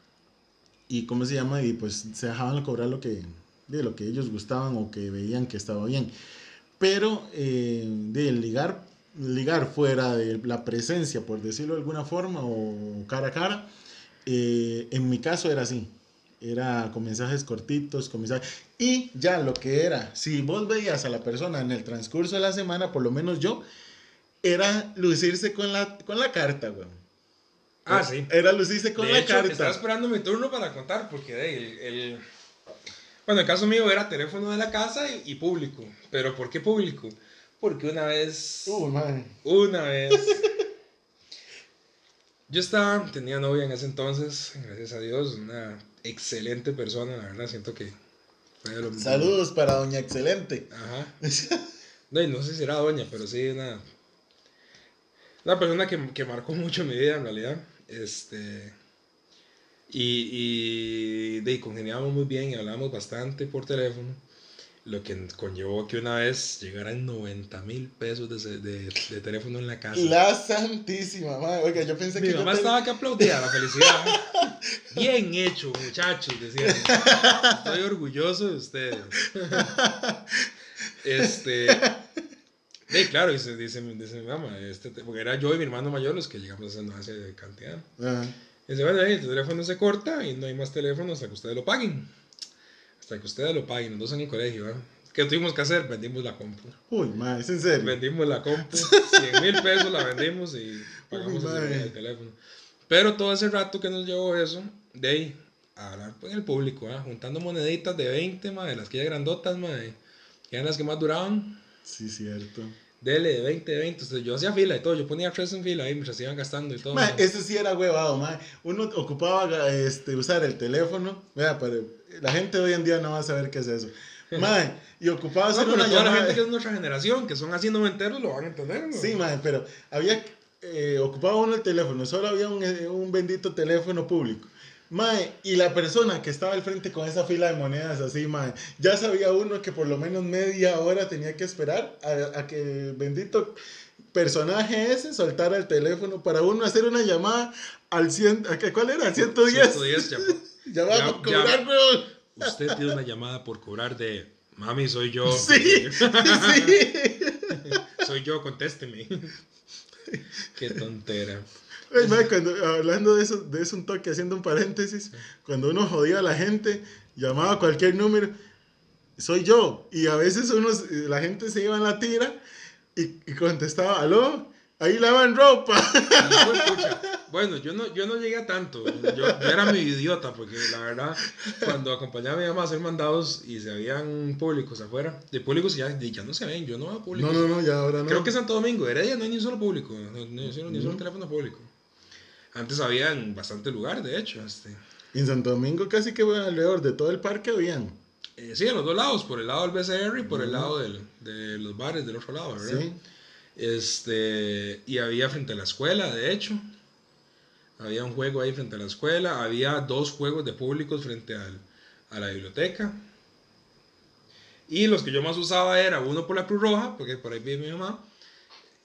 y cómo se llama y pues se dejaban cobrar lo que de lo que ellos gustaban o que veían que estaba bien. Pero de ligar ligar fuera de la presencia, por decirlo de alguna forma, o cara a cara, eh, en mi caso era así. Era con mensajes cortitos, con mensajes... Y ya lo que era, si vos veías a la persona en el transcurso de la semana, por lo menos yo, era lucirse con la, con la carta, güey. Ah, sí. Era lucirse con la carta. Estaba esperando mi turno para contar, porque el, el... Bueno, el caso mío era teléfono de la casa y, y público. Pero ¿por qué público? Porque una vez. Una vez. yo estaba, tenía novia en ese entonces, gracias a Dios, una excelente persona, la verdad, siento que Saludos para Doña Excelente. Ajá. No, no sé si era Doña, pero sí, una, una persona que, que marcó mucho mi vida en realidad. Este. Y, y de, congeniábamos muy bien y hablábamos bastante por teléfono lo que conllevó que una vez llegaran 90 mil pesos de, de, de, teléfono en la casa. La santísima, madre. Oiga, yo pensé Mi que. Mi mamá estaba que aplaudía la felicidad. Bien hecho, muchachos, decían. Estoy orgulloso de ustedes. Este. Sí, claro, dice, dice, dice mi mamá, este, porque era yo y mi hermano mayor los que llegamos a esa cantidad. Dice, bueno, tu teléfono se corta y no hay más teléfono hasta que ustedes lo paguen. Hasta que ustedes lo paguen, los dos en el colegio, ¿eh? ¿Qué tuvimos que hacer? Vendimos la compu. Uy, madre, ¿es en serio? Vendimos la compu, 100 mil pesos la vendimos y pagamos el, teléfono. Pero todo ese rato que nos llevó eso, de ahí, a hablar con el público, ¿eh? juntando moneditas de 20, madre, las que ya grandotas, madre, que eran las que más duraban. Sí, cierto. Dele de 20, de 20. yo hacía fila y todo. Yo ponía tres en fila ahí mientras iban gastando y todo. Ma, eso sí era huevado, ma. Uno ocupaba este, usar el teléfono. Vea, pero la gente hoy en día no va a saber qué es eso. Y ocupaba hacer no, una toda la gente que es nuestra generación, que son así noventeros, lo van a entender. ¿no? Sí, ma, pero había. Eh, ocupaba uno el teléfono. Solo había un, eh, un bendito teléfono público. Mae, y la persona que estaba al frente con esa fila de monedas así, mae, ya sabía uno que por lo menos media hora tenía que esperar a, que el bendito personaje ese soltara el teléfono para uno hacer una llamada al 100, ¿cuál era? 110. 110 ya, ya va a cobrar, bro. Usted tiene una llamada por cobrar de, mami, soy yo. Sí, sí. soy yo, contésteme. Qué tontera cuando, hablando de eso, de eso un toque, haciendo un paréntesis, cuando uno jodía a la gente, llamaba a cualquier número, soy yo. Y a veces uno, la gente se iba en la tira y, y contestaba, aló, ahí lavan ropa. Bueno, yo no, yo no llegué a tanto. Yo, era mi idiota, porque la verdad, cuando acompañaba a mi mamá a hacer mandados y se habían públicos afuera, de públicos ya, ya no se ven, yo no veo públicos. No, no, no, ya ahora no. Creo que Santo Domingo, Heredia no hay ni un solo público, ni, un solo teléfono público. Antes había en bastante lugar, de hecho. Este. En Santo Domingo casi que alrededor de todo el parque habían. Eh, sí, en los dos lados, por el lado del BCR y por el lado del, de los bares del otro lado, ¿verdad? Sí. Este, y había frente a la escuela, de hecho. Había un juego ahí frente a la escuela. Había dos juegos de públicos frente al, a la biblioteca. Y los que yo más usaba era uno por la Cruz Roja, porque por ahí vive mi mamá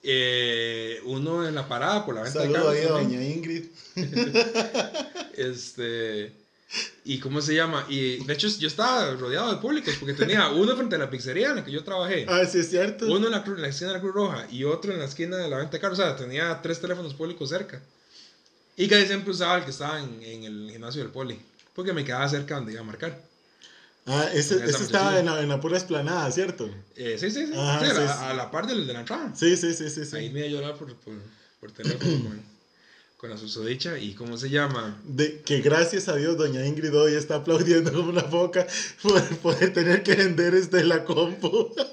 eh, uno en la parada por la venta de carros. ahí a doña Ingrid. este. ¿Y cómo se llama? Y de hecho yo estaba rodeado de públicos porque tenía uno frente a la pizzería en la que yo trabajé. Ah, sí, es cierto. Uno en la, en la esquina de la Cruz Roja y otro en la esquina de la venta de carros. O sea, tenía tres teléfonos públicos cerca. Y casi siempre usaba el que estaba en, en el gimnasio del poli. Porque me quedaba cerca donde iba a marcar. Ah, ese, ese estaba en la, en la, pura esplanada, ¿cierto? Eh, sí, sí, sí. a, la par del de la entrada. Sí, sí, sí, sí. Ahí me iba a llorar por, por, por teléfono con, con, la susodicha. ¿Y cómo se llama? De, que gracias a Dios doña Ingrid hoy está aplaudiendo como una foca por poder tener que vender este la compu.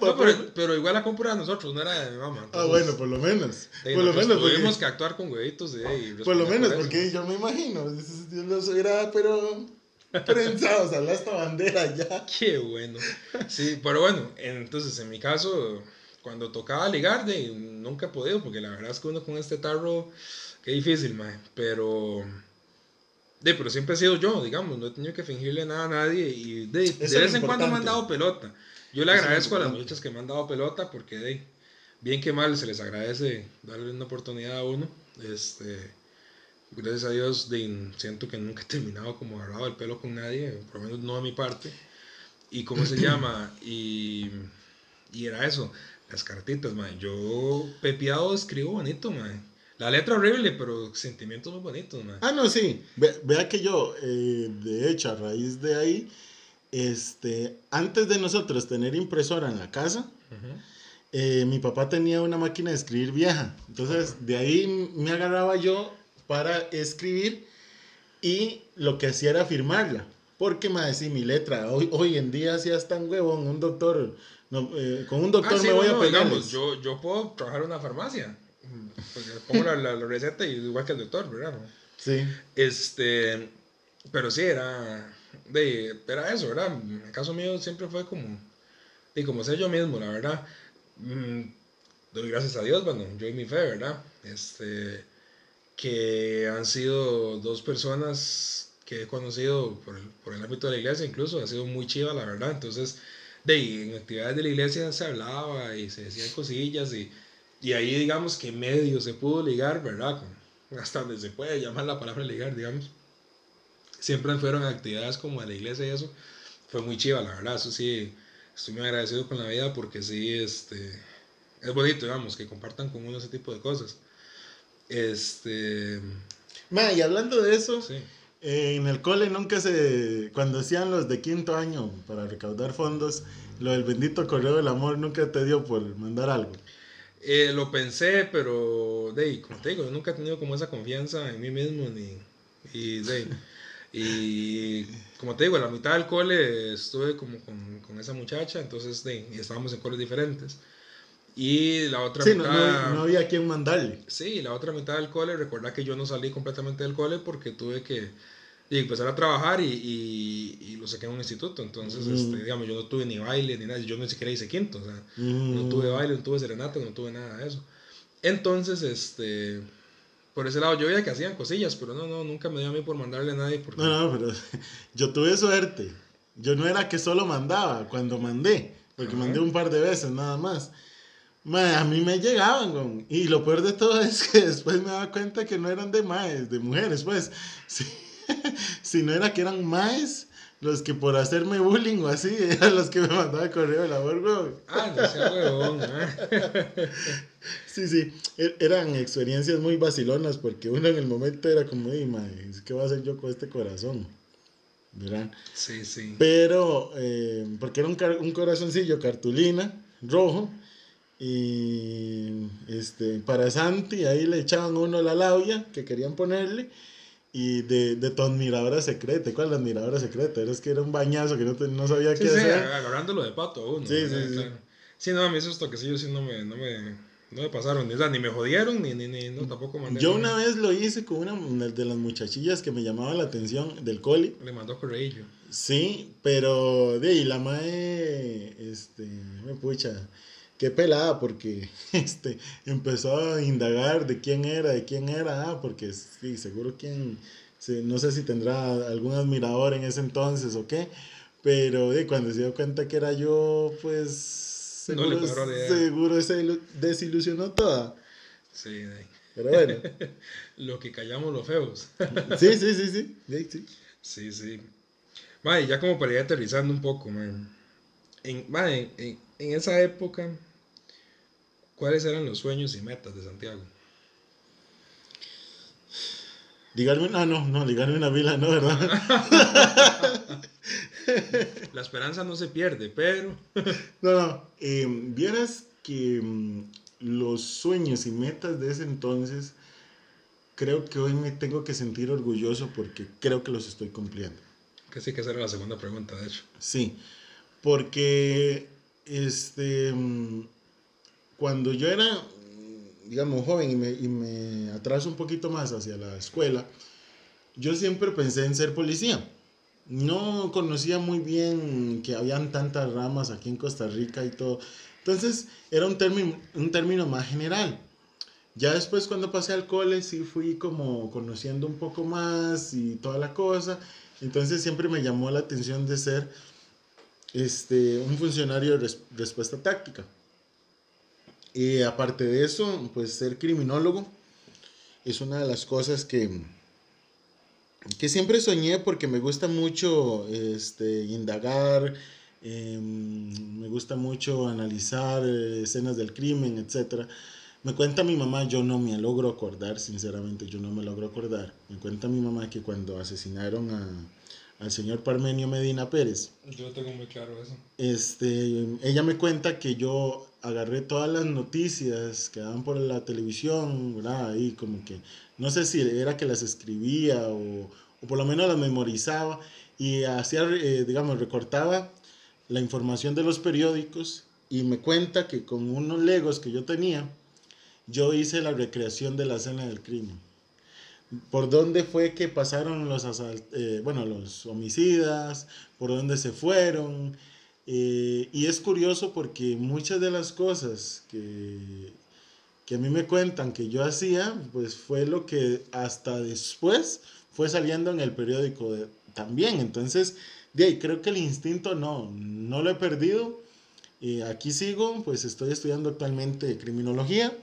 No, pero, pero, igual la compra de nosotros, no era de mi mamá. ah, bueno, por lo menos. por lo menos. Tuvimos que actuar con huevitos de. Por lo menos, porque yo me imagino, Dios los hubiera, pero prensados a esta bandera ya. Qué bueno. Sí, pero bueno, entonces en mi caso, cuando tocaba ligar, de, nunca he podido, porque la verdad es que uno con este tarro, qué difícil, mae. Pero. De, pero siempre he sido yo, digamos, no he tenido que fingirle nada a nadie y de, de vez en cuando me han dado pelota. Yo le agradezco a las muchachas que me han dado pelota porque de, bien que mal se les agradece darle una oportunidad a uno. Este, gracias a Dios de, siento que nunca he terminado como agarrado el pelo con nadie, por lo menos no a mi parte. ¿Y cómo se llama? Y, y era eso, las cartitas, man. Yo pepiado escribo bonito, man. La letra horrible, pero sentimientos muy bonitos, man. Ah, no, sí. vea que yo, eh, de hecho, a raíz de ahí, este, antes de nosotros tener impresora en la casa, eh, mi papá tenía una máquina de escribir vieja. Entonces, de ahí me agarraba yo para escribir y lo que hacía era firmarla. Porque, más sí, mi letra, hoy, hoy en día si es tan huevón, un doctor, eh, con un doctor ah, me voy a pegar. yo, yo puedo trabajar en una farmacia. Porque pongo la, la, receta y igual que el doctor, ¿verdad? Sí. Este, pero sí, era de, era eso, ¿verdad? En el caso mío siempre fue como, y como sé yo mismo, la verdad. Mm, doy gracias a Dios, bueno, yo y mi fe, ¿verdad? Este, que han sido dos personas que he conocido por el, por el ámbito de la iglesia, incluso, ha sido muy chiva, la verdad. Entonces, de en actividades de la iglesia se hablaba y se decían cosillas y, y ahí digamos que medio se pudo ligar, ¿verdad? Hasta donde se puede llamar la palabra ligar, digamos siempre fueron actividades como de la iglesia y eso. Fue muy chiva, la verdad, eso sí, estoy muy agradecido con la vida porque sí, este, es bonito, digamos, que compartan con uno ese tipo de cosas. Este... Ma, y hablando de eso, eh, en el cole nunca se, cuando hacían los de quinto año para recaudar fondos, lo del bendito correo del amor nunca te dio por mandar algo. Eh, lo pensé, pero, de, como te digo, yo nunca he tenido como esa confianza en mí mismo, ni, y de, Y como te digo, en la mitad del cole estuve como con, con esa muchacha, entonces de, estábamos en coles diferentes. Y la otra sí, mitad... No, no, había quien mandarle. Sí, la otra mitad del cole, recuerda que yo no salí completamente del cole porque tuve que empezar a trabajar y, y, y, lo saqué en un instituto. Entonces, este, digamos, yo no tuve ni baile ni nada, yo ni siquiera hice quinto, o sea, no tuve baile, no tuve serenata, no tuve nada de eso. Entonces, este por ese lado yo veía que hacían cosillas, pero no, no, nunca me dio a mí por mandarle a nadie. Porque... No, no, pero yo tuve suerte. Yo no era que solo mandaba, cuando mandé, porque mandé un par de veces nada más. A mí me llegaban, y lo peor de todo es que después me daba cuenta que no eran de maes, de mujeres, pues. si no era que eran maes los que por hacerme bullying o así eran los que me mandaban correo de la weón. Ah, no sea huevón, Sí, sí, e-, eran experiencias muy vacilonas porque uno en el momento era como, ¿qué voy a hacer yo con este corazón? ¿Verdad? Sí, sí. Pero, eh, porque era un, un corazoncillo cartulina, rojo, y este, para Santi ahí le echaban uno la labia que querían ponerle y de, de tu admiradora secreta. ¿Cuál es la admiradora secreta? Era que era un bañazo que no, no sabía qué hacer. Sí, agarrándolo de pato a uno. Sí, sí, sí. Sí, no, a mí esos toquecillos sí no me, no me, no me pasaron. Ni, ni me jodieron, ni, ni, ni no, tampoco mandé. Yo una vez lo hice con una de las muchachillas que me llamaba la atención del coli. Le mandó correillo. Sí, pero de ahí la mae, este, me pucha qué pelada, porque este, empezó a indagar de quién era, de quién era, ah, porque sí, seguro quién, no sé si tendrá algún admirador en ese entonces o qué, pero de, cuando se dio cuenta que era yo, pues seguro, seguro se desilusionó toda. Sí, pero bueno. Lo que callamos los feos. sí, sí, sí, sí, sí. Sí, sí. ya como para ir aterrizando un poco, man. En, en, en esa época, ¿Cuáles eran los sueños y metas de Santiago? Ligarme, ah, no, no, ligarme una vila, no, ¿verdad? La esperanza no se pierde, pero... no, no, eh, vieras que mm, los sueños y metas de ese entonces, creo que hoy me tengo que sentir orgulloso porque creo que los estoy cumpliendo. Que sí, que esa era la segunda pregunta, de hecho. Sí, porque este, mm, cuando yo era, digamos, joven y me, y me atraso un poquito más hacia la escuela, yo siempre pensé en ser policía. No conocía muy bien que habían tantas ramas aquí en Costa Rica y todo. Entonces era un término, un término más general. Ya después cuando pasé al cole sí fui como conociendo un poco más y toda la cosa. Entonces siempre me llamó la atención de ser este, un funcionario de respuesta táctica. Y aparte de eso, pues ser criminólogo es una de las cosas que, que siempre soñé porque me gusta mucho este, indagar, em, me gusta mucho analizar eh, escenas del crimen, etc. Me cuenta mi mamá, yo no me logro acordar, sinceramente, yo no me logro acordar. Me cuenta mi mamá que cuando asesinaron a, al señor Parmenio Medina Pérez. Yo tengo muy claro eso. Este, ella me cuenta que yo agarré todas las noticias que daban por la televisión, ¿verdad? Ahí como que, no sé si era que las escribía o, o por lo menos las memorizaba y hacía, eh, digamos, recortaba la información de los periódicos y me cuenta que con unos legos que yo tenía, yo hice la recreación de la escena del crimen por dónde fue que pasaron los, eh, bueno, los homicidas, por dónde se fueron. Eh, y es curioso porque muchas de las cosas que, que a mí me cuentan que yo hacía, pues fue lo que hasta después fue saliendo en el periódico también. Entonces, de ahí, creo que el instinto no, no lo he perdido. Y aquí sigo, pues estoy estudiando actualmente criminología.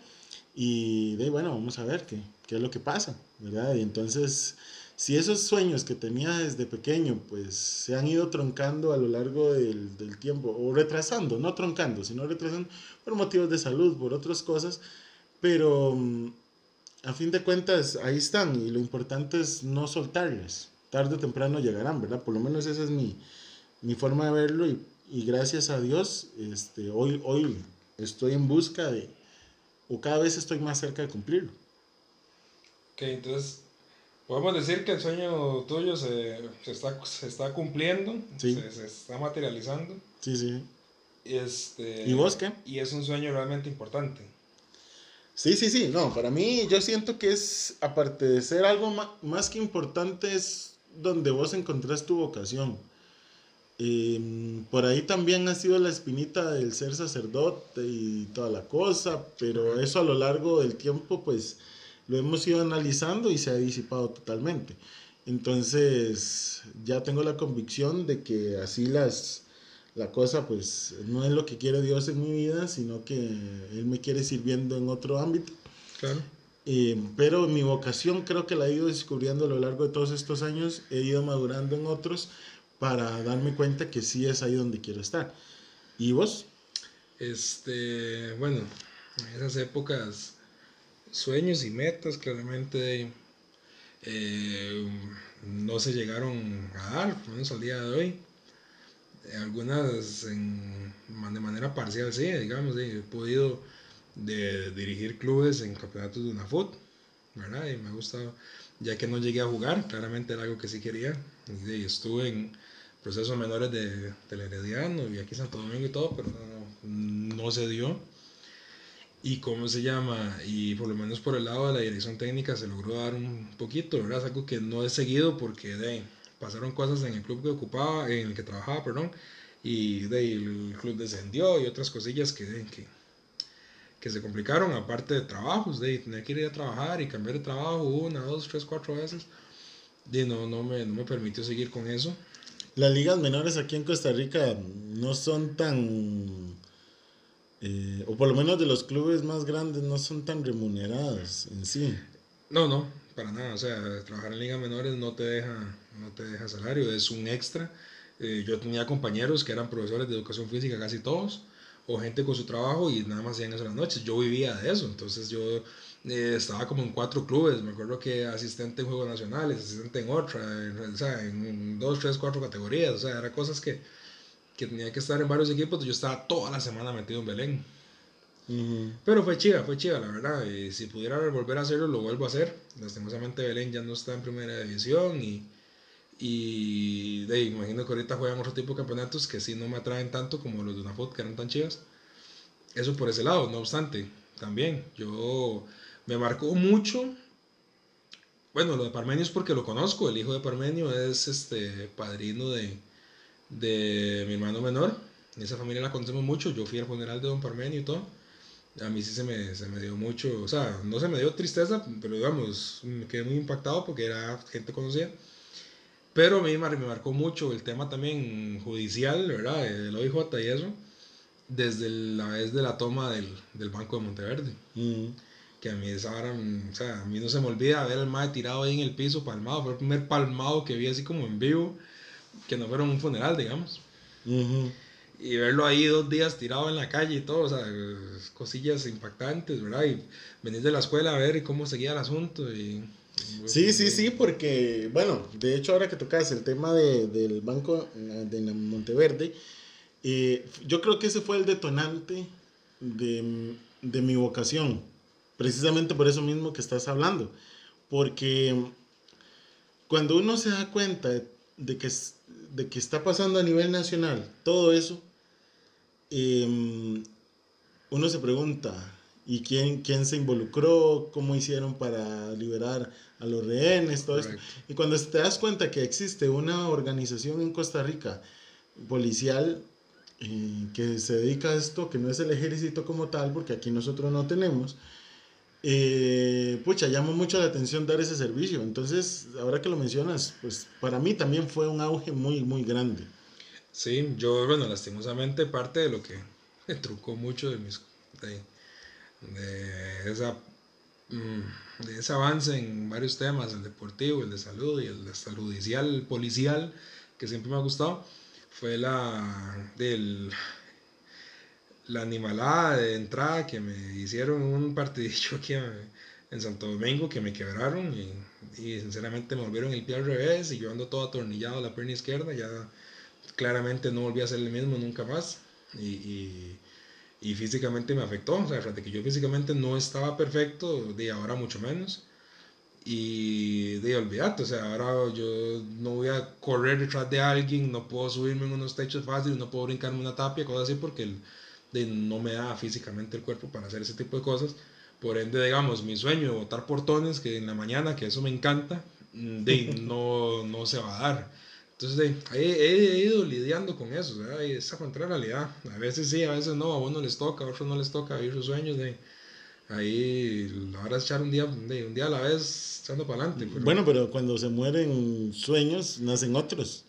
Y de ahí, bueno, vamos a ver qué, qué es lo que pasa, ¿verdad? Y entonces, si esos sueños que tenía desde pequeño, pues se han ido troncando a lo largo del, del tiempo, o retrasando, no troncando, sino retrasando por motivos de salud, por otras cosas, pero mm, a fin de cuentas ahí están y lo importante es no soltarles, tarde o temprano llegarán, ¿verdad? Por lo menos esa es mi, mi forma de verlo y, y gracias a Dios, este, hoy, hoy estoy en busca de, o cada vez estoy más cerca de cumplirlo. Ok, entonces podemos decir que el sueño tuyo se, se, está, se está cumpliendo, Sí. se, se está materializando. Sí, sí. Este, ¿Y vos qué? Y es un sueño realmente importante. Sí, sí, sí, no, para mí yo siento que es, aparte de ser algo ma- más que importante, es donde vos encontrás tu vocación. Em, por ahí también ha sido la espinita del ser sacerdote y toda la cosa, pero eso a lo largo del tiempo pues lo hemos ido analizando y se ha disipado totalmente. Entonces ya tengo la convicción de que así las, la cosa pues no es lo que quiere Dios en mi vida, sino que Él me quiere sirviendo en otro ámbito. Claro. Eh, pero mi vocación creo que la he ido descubriendo a lo largo de todos estos años, he ido madurando en otros para darme cuenta que sí es ahí donde quiero estar. ¿Y vos? Este, bueno, en esas épocas, sueños y metas claramente eh, no se llegaron a dar, por lo menos al día de hoy. Algunas de manera parcial, sí, digamos, he podido dirigir clubes en campeonatos de UNAFUT, ¿verdad? Y me ha gustado, ya que no llegué a jugar, claramente era algo que sí quería. Estuve en procesos menores de, del Herediano y aquí Santo Domingo y todo, pero no, no se dio. Y cómo se llama, y por lo menos por el lado de la dirección técnica se logró dar un poquito, ¿verdad? Es algo que no he seguido porque de, ahí, pasaron cosas en el club que ocupaba, en el que trabajaba, perdón, y de, ahí el club descendió y otras cosillas que, de, que, que se complicaron, aparte de trabajos, de tener que ir a trabajar y cambiar de trabajo una, dos, tres, cuatro veces, y no, no, me, no me permitió seguir con eso. Las ligas menores aquí en Costa Rica no son tan, eh, o por lo menos de los clubes más grandes, no son tan remuneradas en sí. No, no, para nada. O sea, trabajar en ligas menores no te deja, no te deja salario, es un extra. Eh, yo tenía compañeros que eran profesores de educación física, casi todos, o gente con su trabajo y nada más hacían eso en las noches. Yo vivía de eso, entonces yo eh, estaba como en cuatro clubes. Me acuerdo que asistente en Juegos Nacionales, asistente en otra, en, o sea, en dos, tres, cuatro categorías. O sea, eran cosas que, que tenía que estar en varios equipos. Yo estaba toda la semana metido en Belén. Ujú. Pero fue chiva, fue chiva, la verdad. Y si pudiera volver a hacerlo, lo vuelvo a hacer. Lastimosamente Belén ya no está en primera división y, Y de, imagino que ahorita juegan otro tipo de campeonatos que sí no me atraen tanto como los de una foto que eran tan chivas. Eso por ese lado, no obstante, también yo me marcó mucho. Bueno, lo de Parmenio es porque lo conozco. El hijo de Parmenio es este padrino de, de mi hermano menor. Esa familia la conocemos mucho. Yo fui al funeral de don Parmenio y todo. A mí sí se me, se me dio mucho, o sea, no se me dio tristeza, pero digamos, me quedé muy impactado porque era gente conocida. Pero a mí me marcó mucho el tema también judicial, ¿verdad? El OIJ y eso, desde la vez de la toma del, del Banco de Monteverde. Mm. Que a mí esa hora, o sea, a mí no se me olvida ver al mae tirado ahí en el piso, palmado. Fue el primer palmado que vi así como en vivo, que no fueron un funeral, digamos y verlo ahí dos días tirado en la calle y todo, o sea, cosillas impactantes, ¿verdad? Y venir de la escuela a ver cómo seguía el asunto. Y, sí, sí, sí, porque, bueno, de hecho ahora que tocas el tema de, del Banco de Monteverde, eh, yo creo que ese fue el detonante de, de mi vocación, precisamente por eso mismo que estás hablando, porque cuando uno se da cuenta de que, de que está pasando a nivel nacional todo eso, Em, uno se pregunta, ¿y quién, quién se involucró? ¿Cómo hicieron para liberar a los rehenes? Todo esto. Y cuando te das cuenta que existe una organización en Costa Rica policial eh, que se dedica a esto, que no es el ejército como tal, porque aquí nosotros no tenemos, eh, pucha, llama mucho la atención dar ese servicio. Entonces, ahora que lo mencionas, pues para mí también fue un auge muy, muy grande. Sí, yo, bueno, lastimosamente parte de lo que me trucó mucho de mis... De, esa mm, de ese avance en varios temas, el deportivo, el de salud y el de salud judicial, policial, que siempre me ha gustado, fue la del la animalada de entrada que me hicieron un partidillo aquí en Santo Domingo que me quebraron y, y sinceramente me volvieron el pie al revés y yo ando todo atornillado a la pierna izquierda, ya claramente no volví a ser el mismo nunca más y, y, físicamente me afectó, o sea, fíjate que yo físicamente no estaba perfecto, de ahora mucho menos. Y de olvídate, o sea, ahora yo no voy a correr detrás de alguien, no puedo subirme en unos techos fáciles, no puedo brincarme una tapia, cosas así, porque de, no me da físicamente el cuerpo para hacer ese tipo de cosas. Por ende, digamos, mi sueño de botar portones, que en la mañana, que eso me encanta, de, no, no se va a dar. Entonces, he, ido lidiando con eso, ¿verdad? Y esa realidad. A veces sí, a veces no, a uno les toca, a otros no les toca vivir sus sueños. De, ahí, ahora es echar un día, de, un día a la vez, echando para adelante. Bueno, pero cuando se mueren sueños, nacen otros.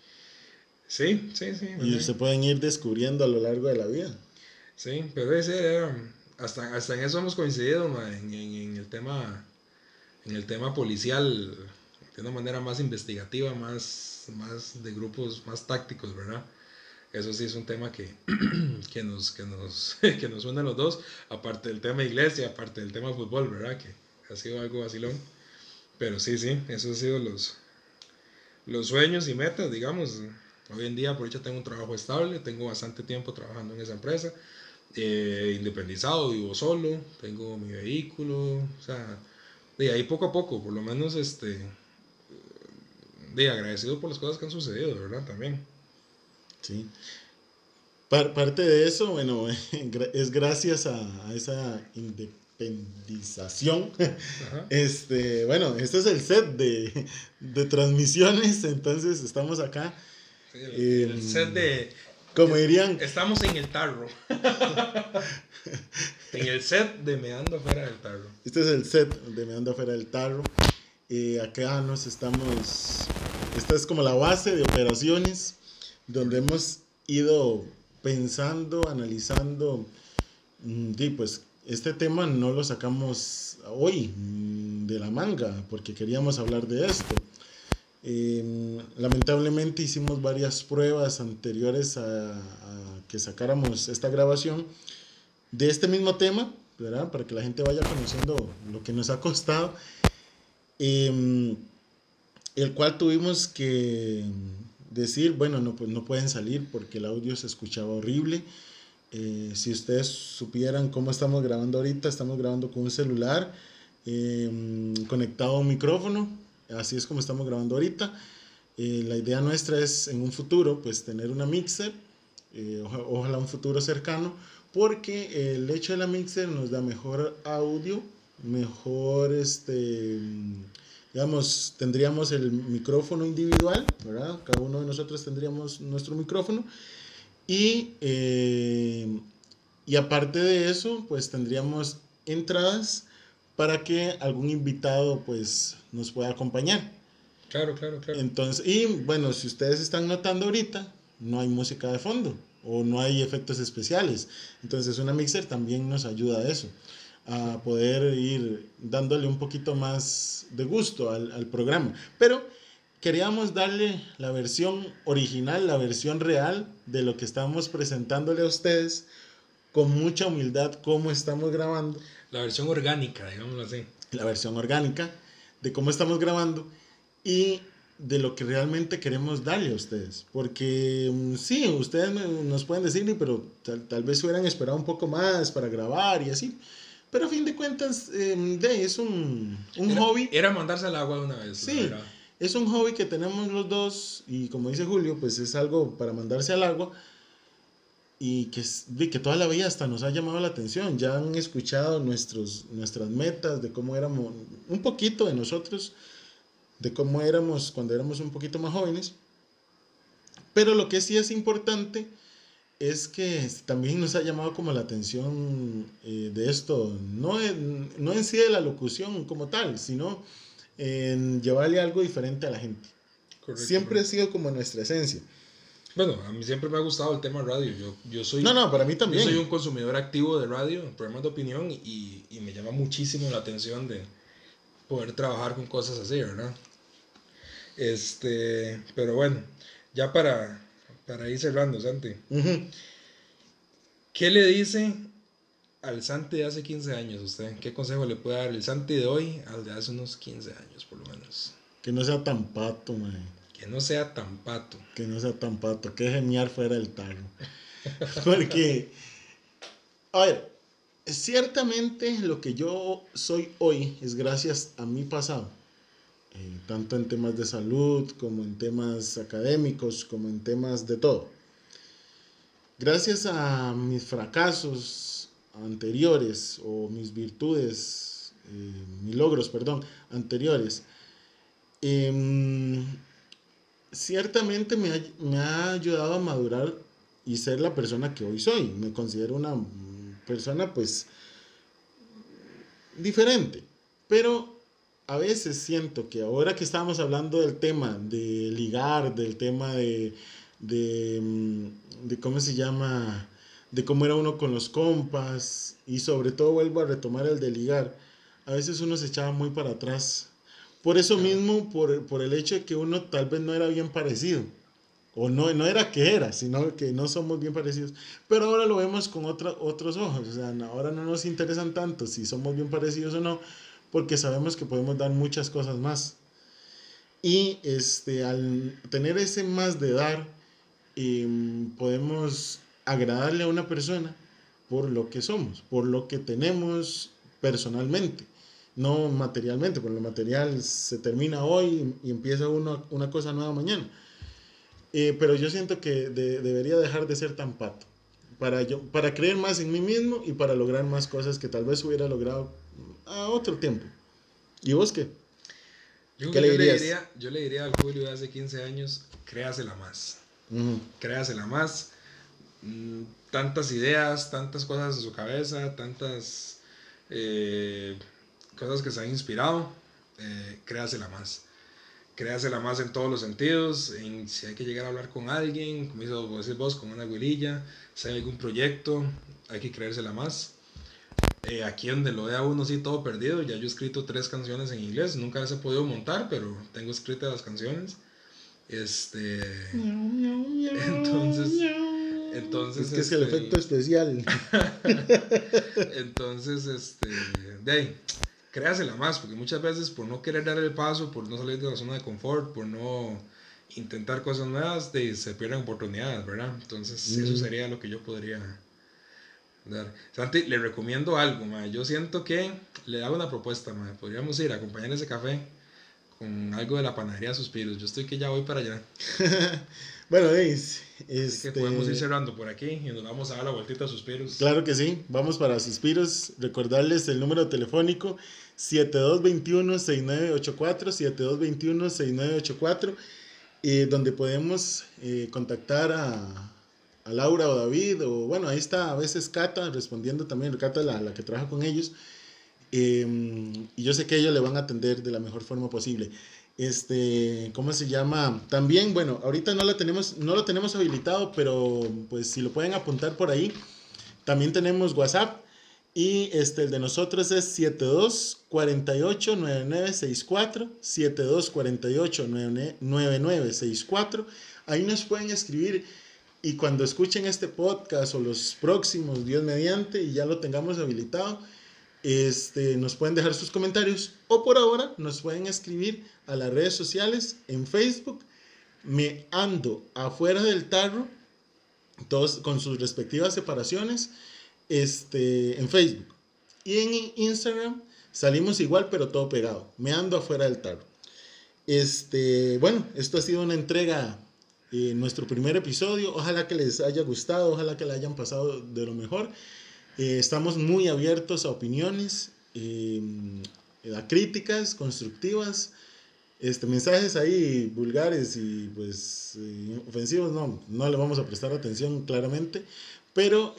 Sí, sí, sí. Y se pueden ir descubriendo a lo largo de la vida. Sí, pero ese hasta, hasta en eso hemos coincidido, en, en, el tema, en el tema policial de una manera más investigativa, más, más de grupos más tácticos, ¿verdad? Eso sí es un tema que, que, nos, que, nos, que nos une a los dos, aparte del tema iglesia, aparte del tema fútbol, ¿verdad? Que ha sido algo vacilón. Pero sí, sí, esos han sido los, los sueños y metas, digamos. Hoy en día, por hecho, tengo un trabajo estable, tengo bastante tiempo trabajando en esa empresa, eh, independizado, vivo solo, tengo mi vehículo, o sea, de ahí poco a poco, por lo menos, este, de agradecido por las cosas que han sucedido, ¿verdad? También. Sí. parte de eso, bueno, es gracias a, esa independización. Este, bueno, este es el set de, de transmisiones, entonces estamos acá. el, set de... Como dirían... Estamos en el tarro. en el set de Meando afuera del tarro. Este es el set de Meando afuera del tarro. Y acá nos estamos, esta es como la base de operaciones donde hemos ido pensando, analizando, mm, y pues este tema no lo sacamos hoy mm, de la manga porque queríamos hablar de esto. Em, lamentablemente hicimos varias pruebas anteriores a, que sacáramos esta grabación de este mismo tema, ¿verdad? Para que la gente vaya conociendo lo que nos ha costado Em, el cual tuvimos que decir, bueno, no, pues no pueden salir porque el audio se escuchaba horrible. Eh, si ustedes supieran cómo estamos grabando ahorita, estamos grabando con un celular em, conectado a un micrófono, así es como estamos grabando ahorita. Eh, la idea nuestra es en un futuro pues tener una mixer, eh, ojalá un futuro cercano, porque el hecho de la mixer nos da mejor audio, mejor este digamos, tendríamos el micrófono individual, ¿verdad? Cada uno de nosotros tendríamos nuestro micrófono. Y, eh, y aparte de eso, pues tendríamos entradas para que algún invitado pues nos pueda acompañar. Claro, claro, claro. Entonces, y bueno, si ustedes están notando ahorita, no hay música de fondo o no hay efectos especiales. Entonces, una mixer también nos ayuda a eso a poder ir dándole un poquito más de gusto al, al, programa. Pero queríamos darle la versión original, la versión real de lo que estamos presentándole a ustedes con mucha humildad cómo estamos grabando. La versión orgánica, digámoslo así. La versión orgánica de cómo estamos grabando y de lo que realmente queremos darle a ustedes. Porque mm, sí, ustedes nos pueden decir, pero tal, tal vez hubieran esperado un poco más para grabar y así. Pero a fin de cuentas, eh, es un, un hobby. Era mandarse al agua una vez. Sí, es un hobby que tenemos los dos y como dice Julio, pues es algo para mandarse al agua y que, de que toda la vida hasta nos ha llamado la atención. Ya han escuchado nuestros, nuestras metas, de cómo éramos, un poquito de nosotros, de cómo éramos cuando éramos un poquito más jóvenes. Pero lo que sí es importante es que también nos ha llamado como la atención eh, de esto, no en, no en sí de la locución como tal, sino en llevarle algo diferente a la gente. siempre ha sido como nuestra esencia. Bueno, a mí siempre me ha gustado el tema radio. Yo, yo soy, no, no, para mí también. Yo soy un consumidor activo de radio, programas de opinión, y, y me llama muchísimo la atención de poder trabajar con cosas así, ¿verdad? Este, pero bueno, ya para, para ir cerrando, Santi. ¿Qué le dice al Santi de hace 15 años usted? ¿Qué consejo le puede dar el Santi de hoy al de hace unos 15 años, por lo menos? Que no sea tan pato, man. Que no sea tan pato. Que no sea tan pato. Que genial fuera el tarro. Porque, a ver, ciertamente lo que yo soy hoy es gracias a mi pasado. Eh, tanto en temas de salud como en temas académicos, como en temas de todo. Gracias a mis fracasos anteriores o mis virtudes, eh, mis logros, perdón, anteriores, em, ciertamente me ha, me ha ayudado a madurar y ser la persona que hoy soy. Me considero una persona pues diferente, pero a veces siento que ahora que estamos hablando del tema de ligar, del tema de, de, mm, de, cómo se llama, de cómo era uno con los compas, y sobre todo vuelvo a retomar el de ligar, a veces uno se echaba muy para atrás. Por eso mismo, por, por el hecho de que uno tal vez no era bien parecido. O no, no era que era, sino que no somos bien parecidos. Pero ahora lo vemos con otros ojos. O sea, ahora no nos interesan tanto si somos bien parecidos o no, porque sabemos que podemos dar muchas cosas más. Y este, al tener ese más de dar, em, podemos agradarle a una persona por lo que somos, por lo que tenemos personalmente, no materialmente, porque lo material se termina hoy y empieza uno, una cosa nueva mañana. Eh, pero yo siento que debería dejar de ser tan pato para, yo, para creer más en mí mismo y para lograr más cosas que tal vez hubiera logrado a otro tiempo. ¿Y vos qué? Yo, ¿Qué le, diría, yo le diría al Julio de hace 15 años, créasela más. Créasela más. Mm, tantas ideas, tantas cosas en su cabeza, tantas eh, cosas que se han inspirado, eh, créasela más. Créasela más en todos los sentidos, en si hay que llegar a hablar con alguien, como dices vos, con una abuelilla, si hay algún proyecto, hay que creérsela más. Eh, aquí donde lo vea uno así todo perdido, ya yo he escrito tres canciones en inglés, nunca las he podido montar, pero tengo escritas las canciones. Este. Entonces. Entonces. Es que es el este, efecto especial. entonces, este. De ahí, créasela más, porque muchas veces por no querer dar el paso, por no salir de la zona de confort, por no intentar cosas nuevas, de, se pierden oportunidades, ¿verdad? Entonces, eso sería lo que yo podría Santi, le recomiendo algo, ma. yo siento que le hago una propuesta, ma. podríamos ir a acompañar ese café con algo de la panadería Suspiros. Yo estoy que ya voy para allá. bueno, es, este... que podemos ir cerrando por aquí y nos vamos a dar la vueltita a Suspiros. Claro que sí, vamos para Suspiros. Recordarles el número telefónico 7221-6984, 7221-6984, eh, donde podemos eh, contactar a, a, Laura o David, o bueno, ahí está a veces Cata respondiendo también, Cata la, la que trabaja con ellos. Em, y yo sé que ellos le van a atender de la mejor forma posible. Este, ¿cómo se llama? También, bueno, ahorita no lo tenemos, no lo tenemos habilitado, pero pues si lo pueden apuntar por ahí. También tenemos WhatsApp y este, el de nosotros es 7248-9964, 7248-9964. Ahí nos pueden escribir y cuando escuchen este podcast o los próximos, Dios mediante, y ya lo tengamos habilitado, este, nos pueden dejar sus comentarios o por ahora nos pueden escribir a las redes sociales en Facebook. Me ando afuera del tarro, todos con sus respectivas separaciones, este, en Facebook. Y en Instagram salimos igual, pero todo pegado. Me ando afuera del tarro. Este, bueno, esto ha sido una entrega en eh, nuestro primer episodio. Ojalá que les haya gustado, ojalá que la hayan pasado de lo mejor. Eh, estamos muy abiertos a opiniones, eh, a críticas constructivas, este, mensajes ahí vulgares y pues eh, ofensivos, no, no le vamos a prestar atención claramente, pero,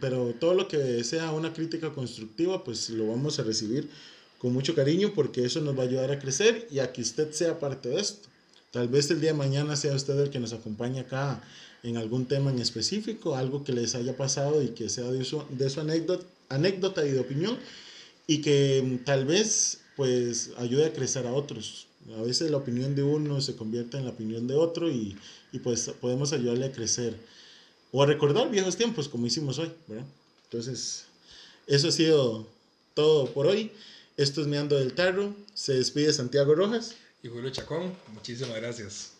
pero todo lo que sea una crítica constructiva, pues lo vamos a recibir con mucho cariño porque eso nos va a ayudar a crecer y a que usted sea parte de esto. Tal vez el día de mañana sea usted el que nos acompañe acá en algún tema en específico, algo que les haya pasado y que sea de su, su anécdota, y de opinión y que mm, tal vez pues ayude a crecer a otros. A veces la opinión de uno se convierte en la opinión de otro y, y pues podemos ayudarle a crecer o a recordar viejos tiempos como hicimos hoy, ¿verdad? Entonces, eso ha sido todo por hoy. Esto es Meando del Tarro. Se despide Santiago Rojas. Y Julio Chacón. Muchísimas gracias.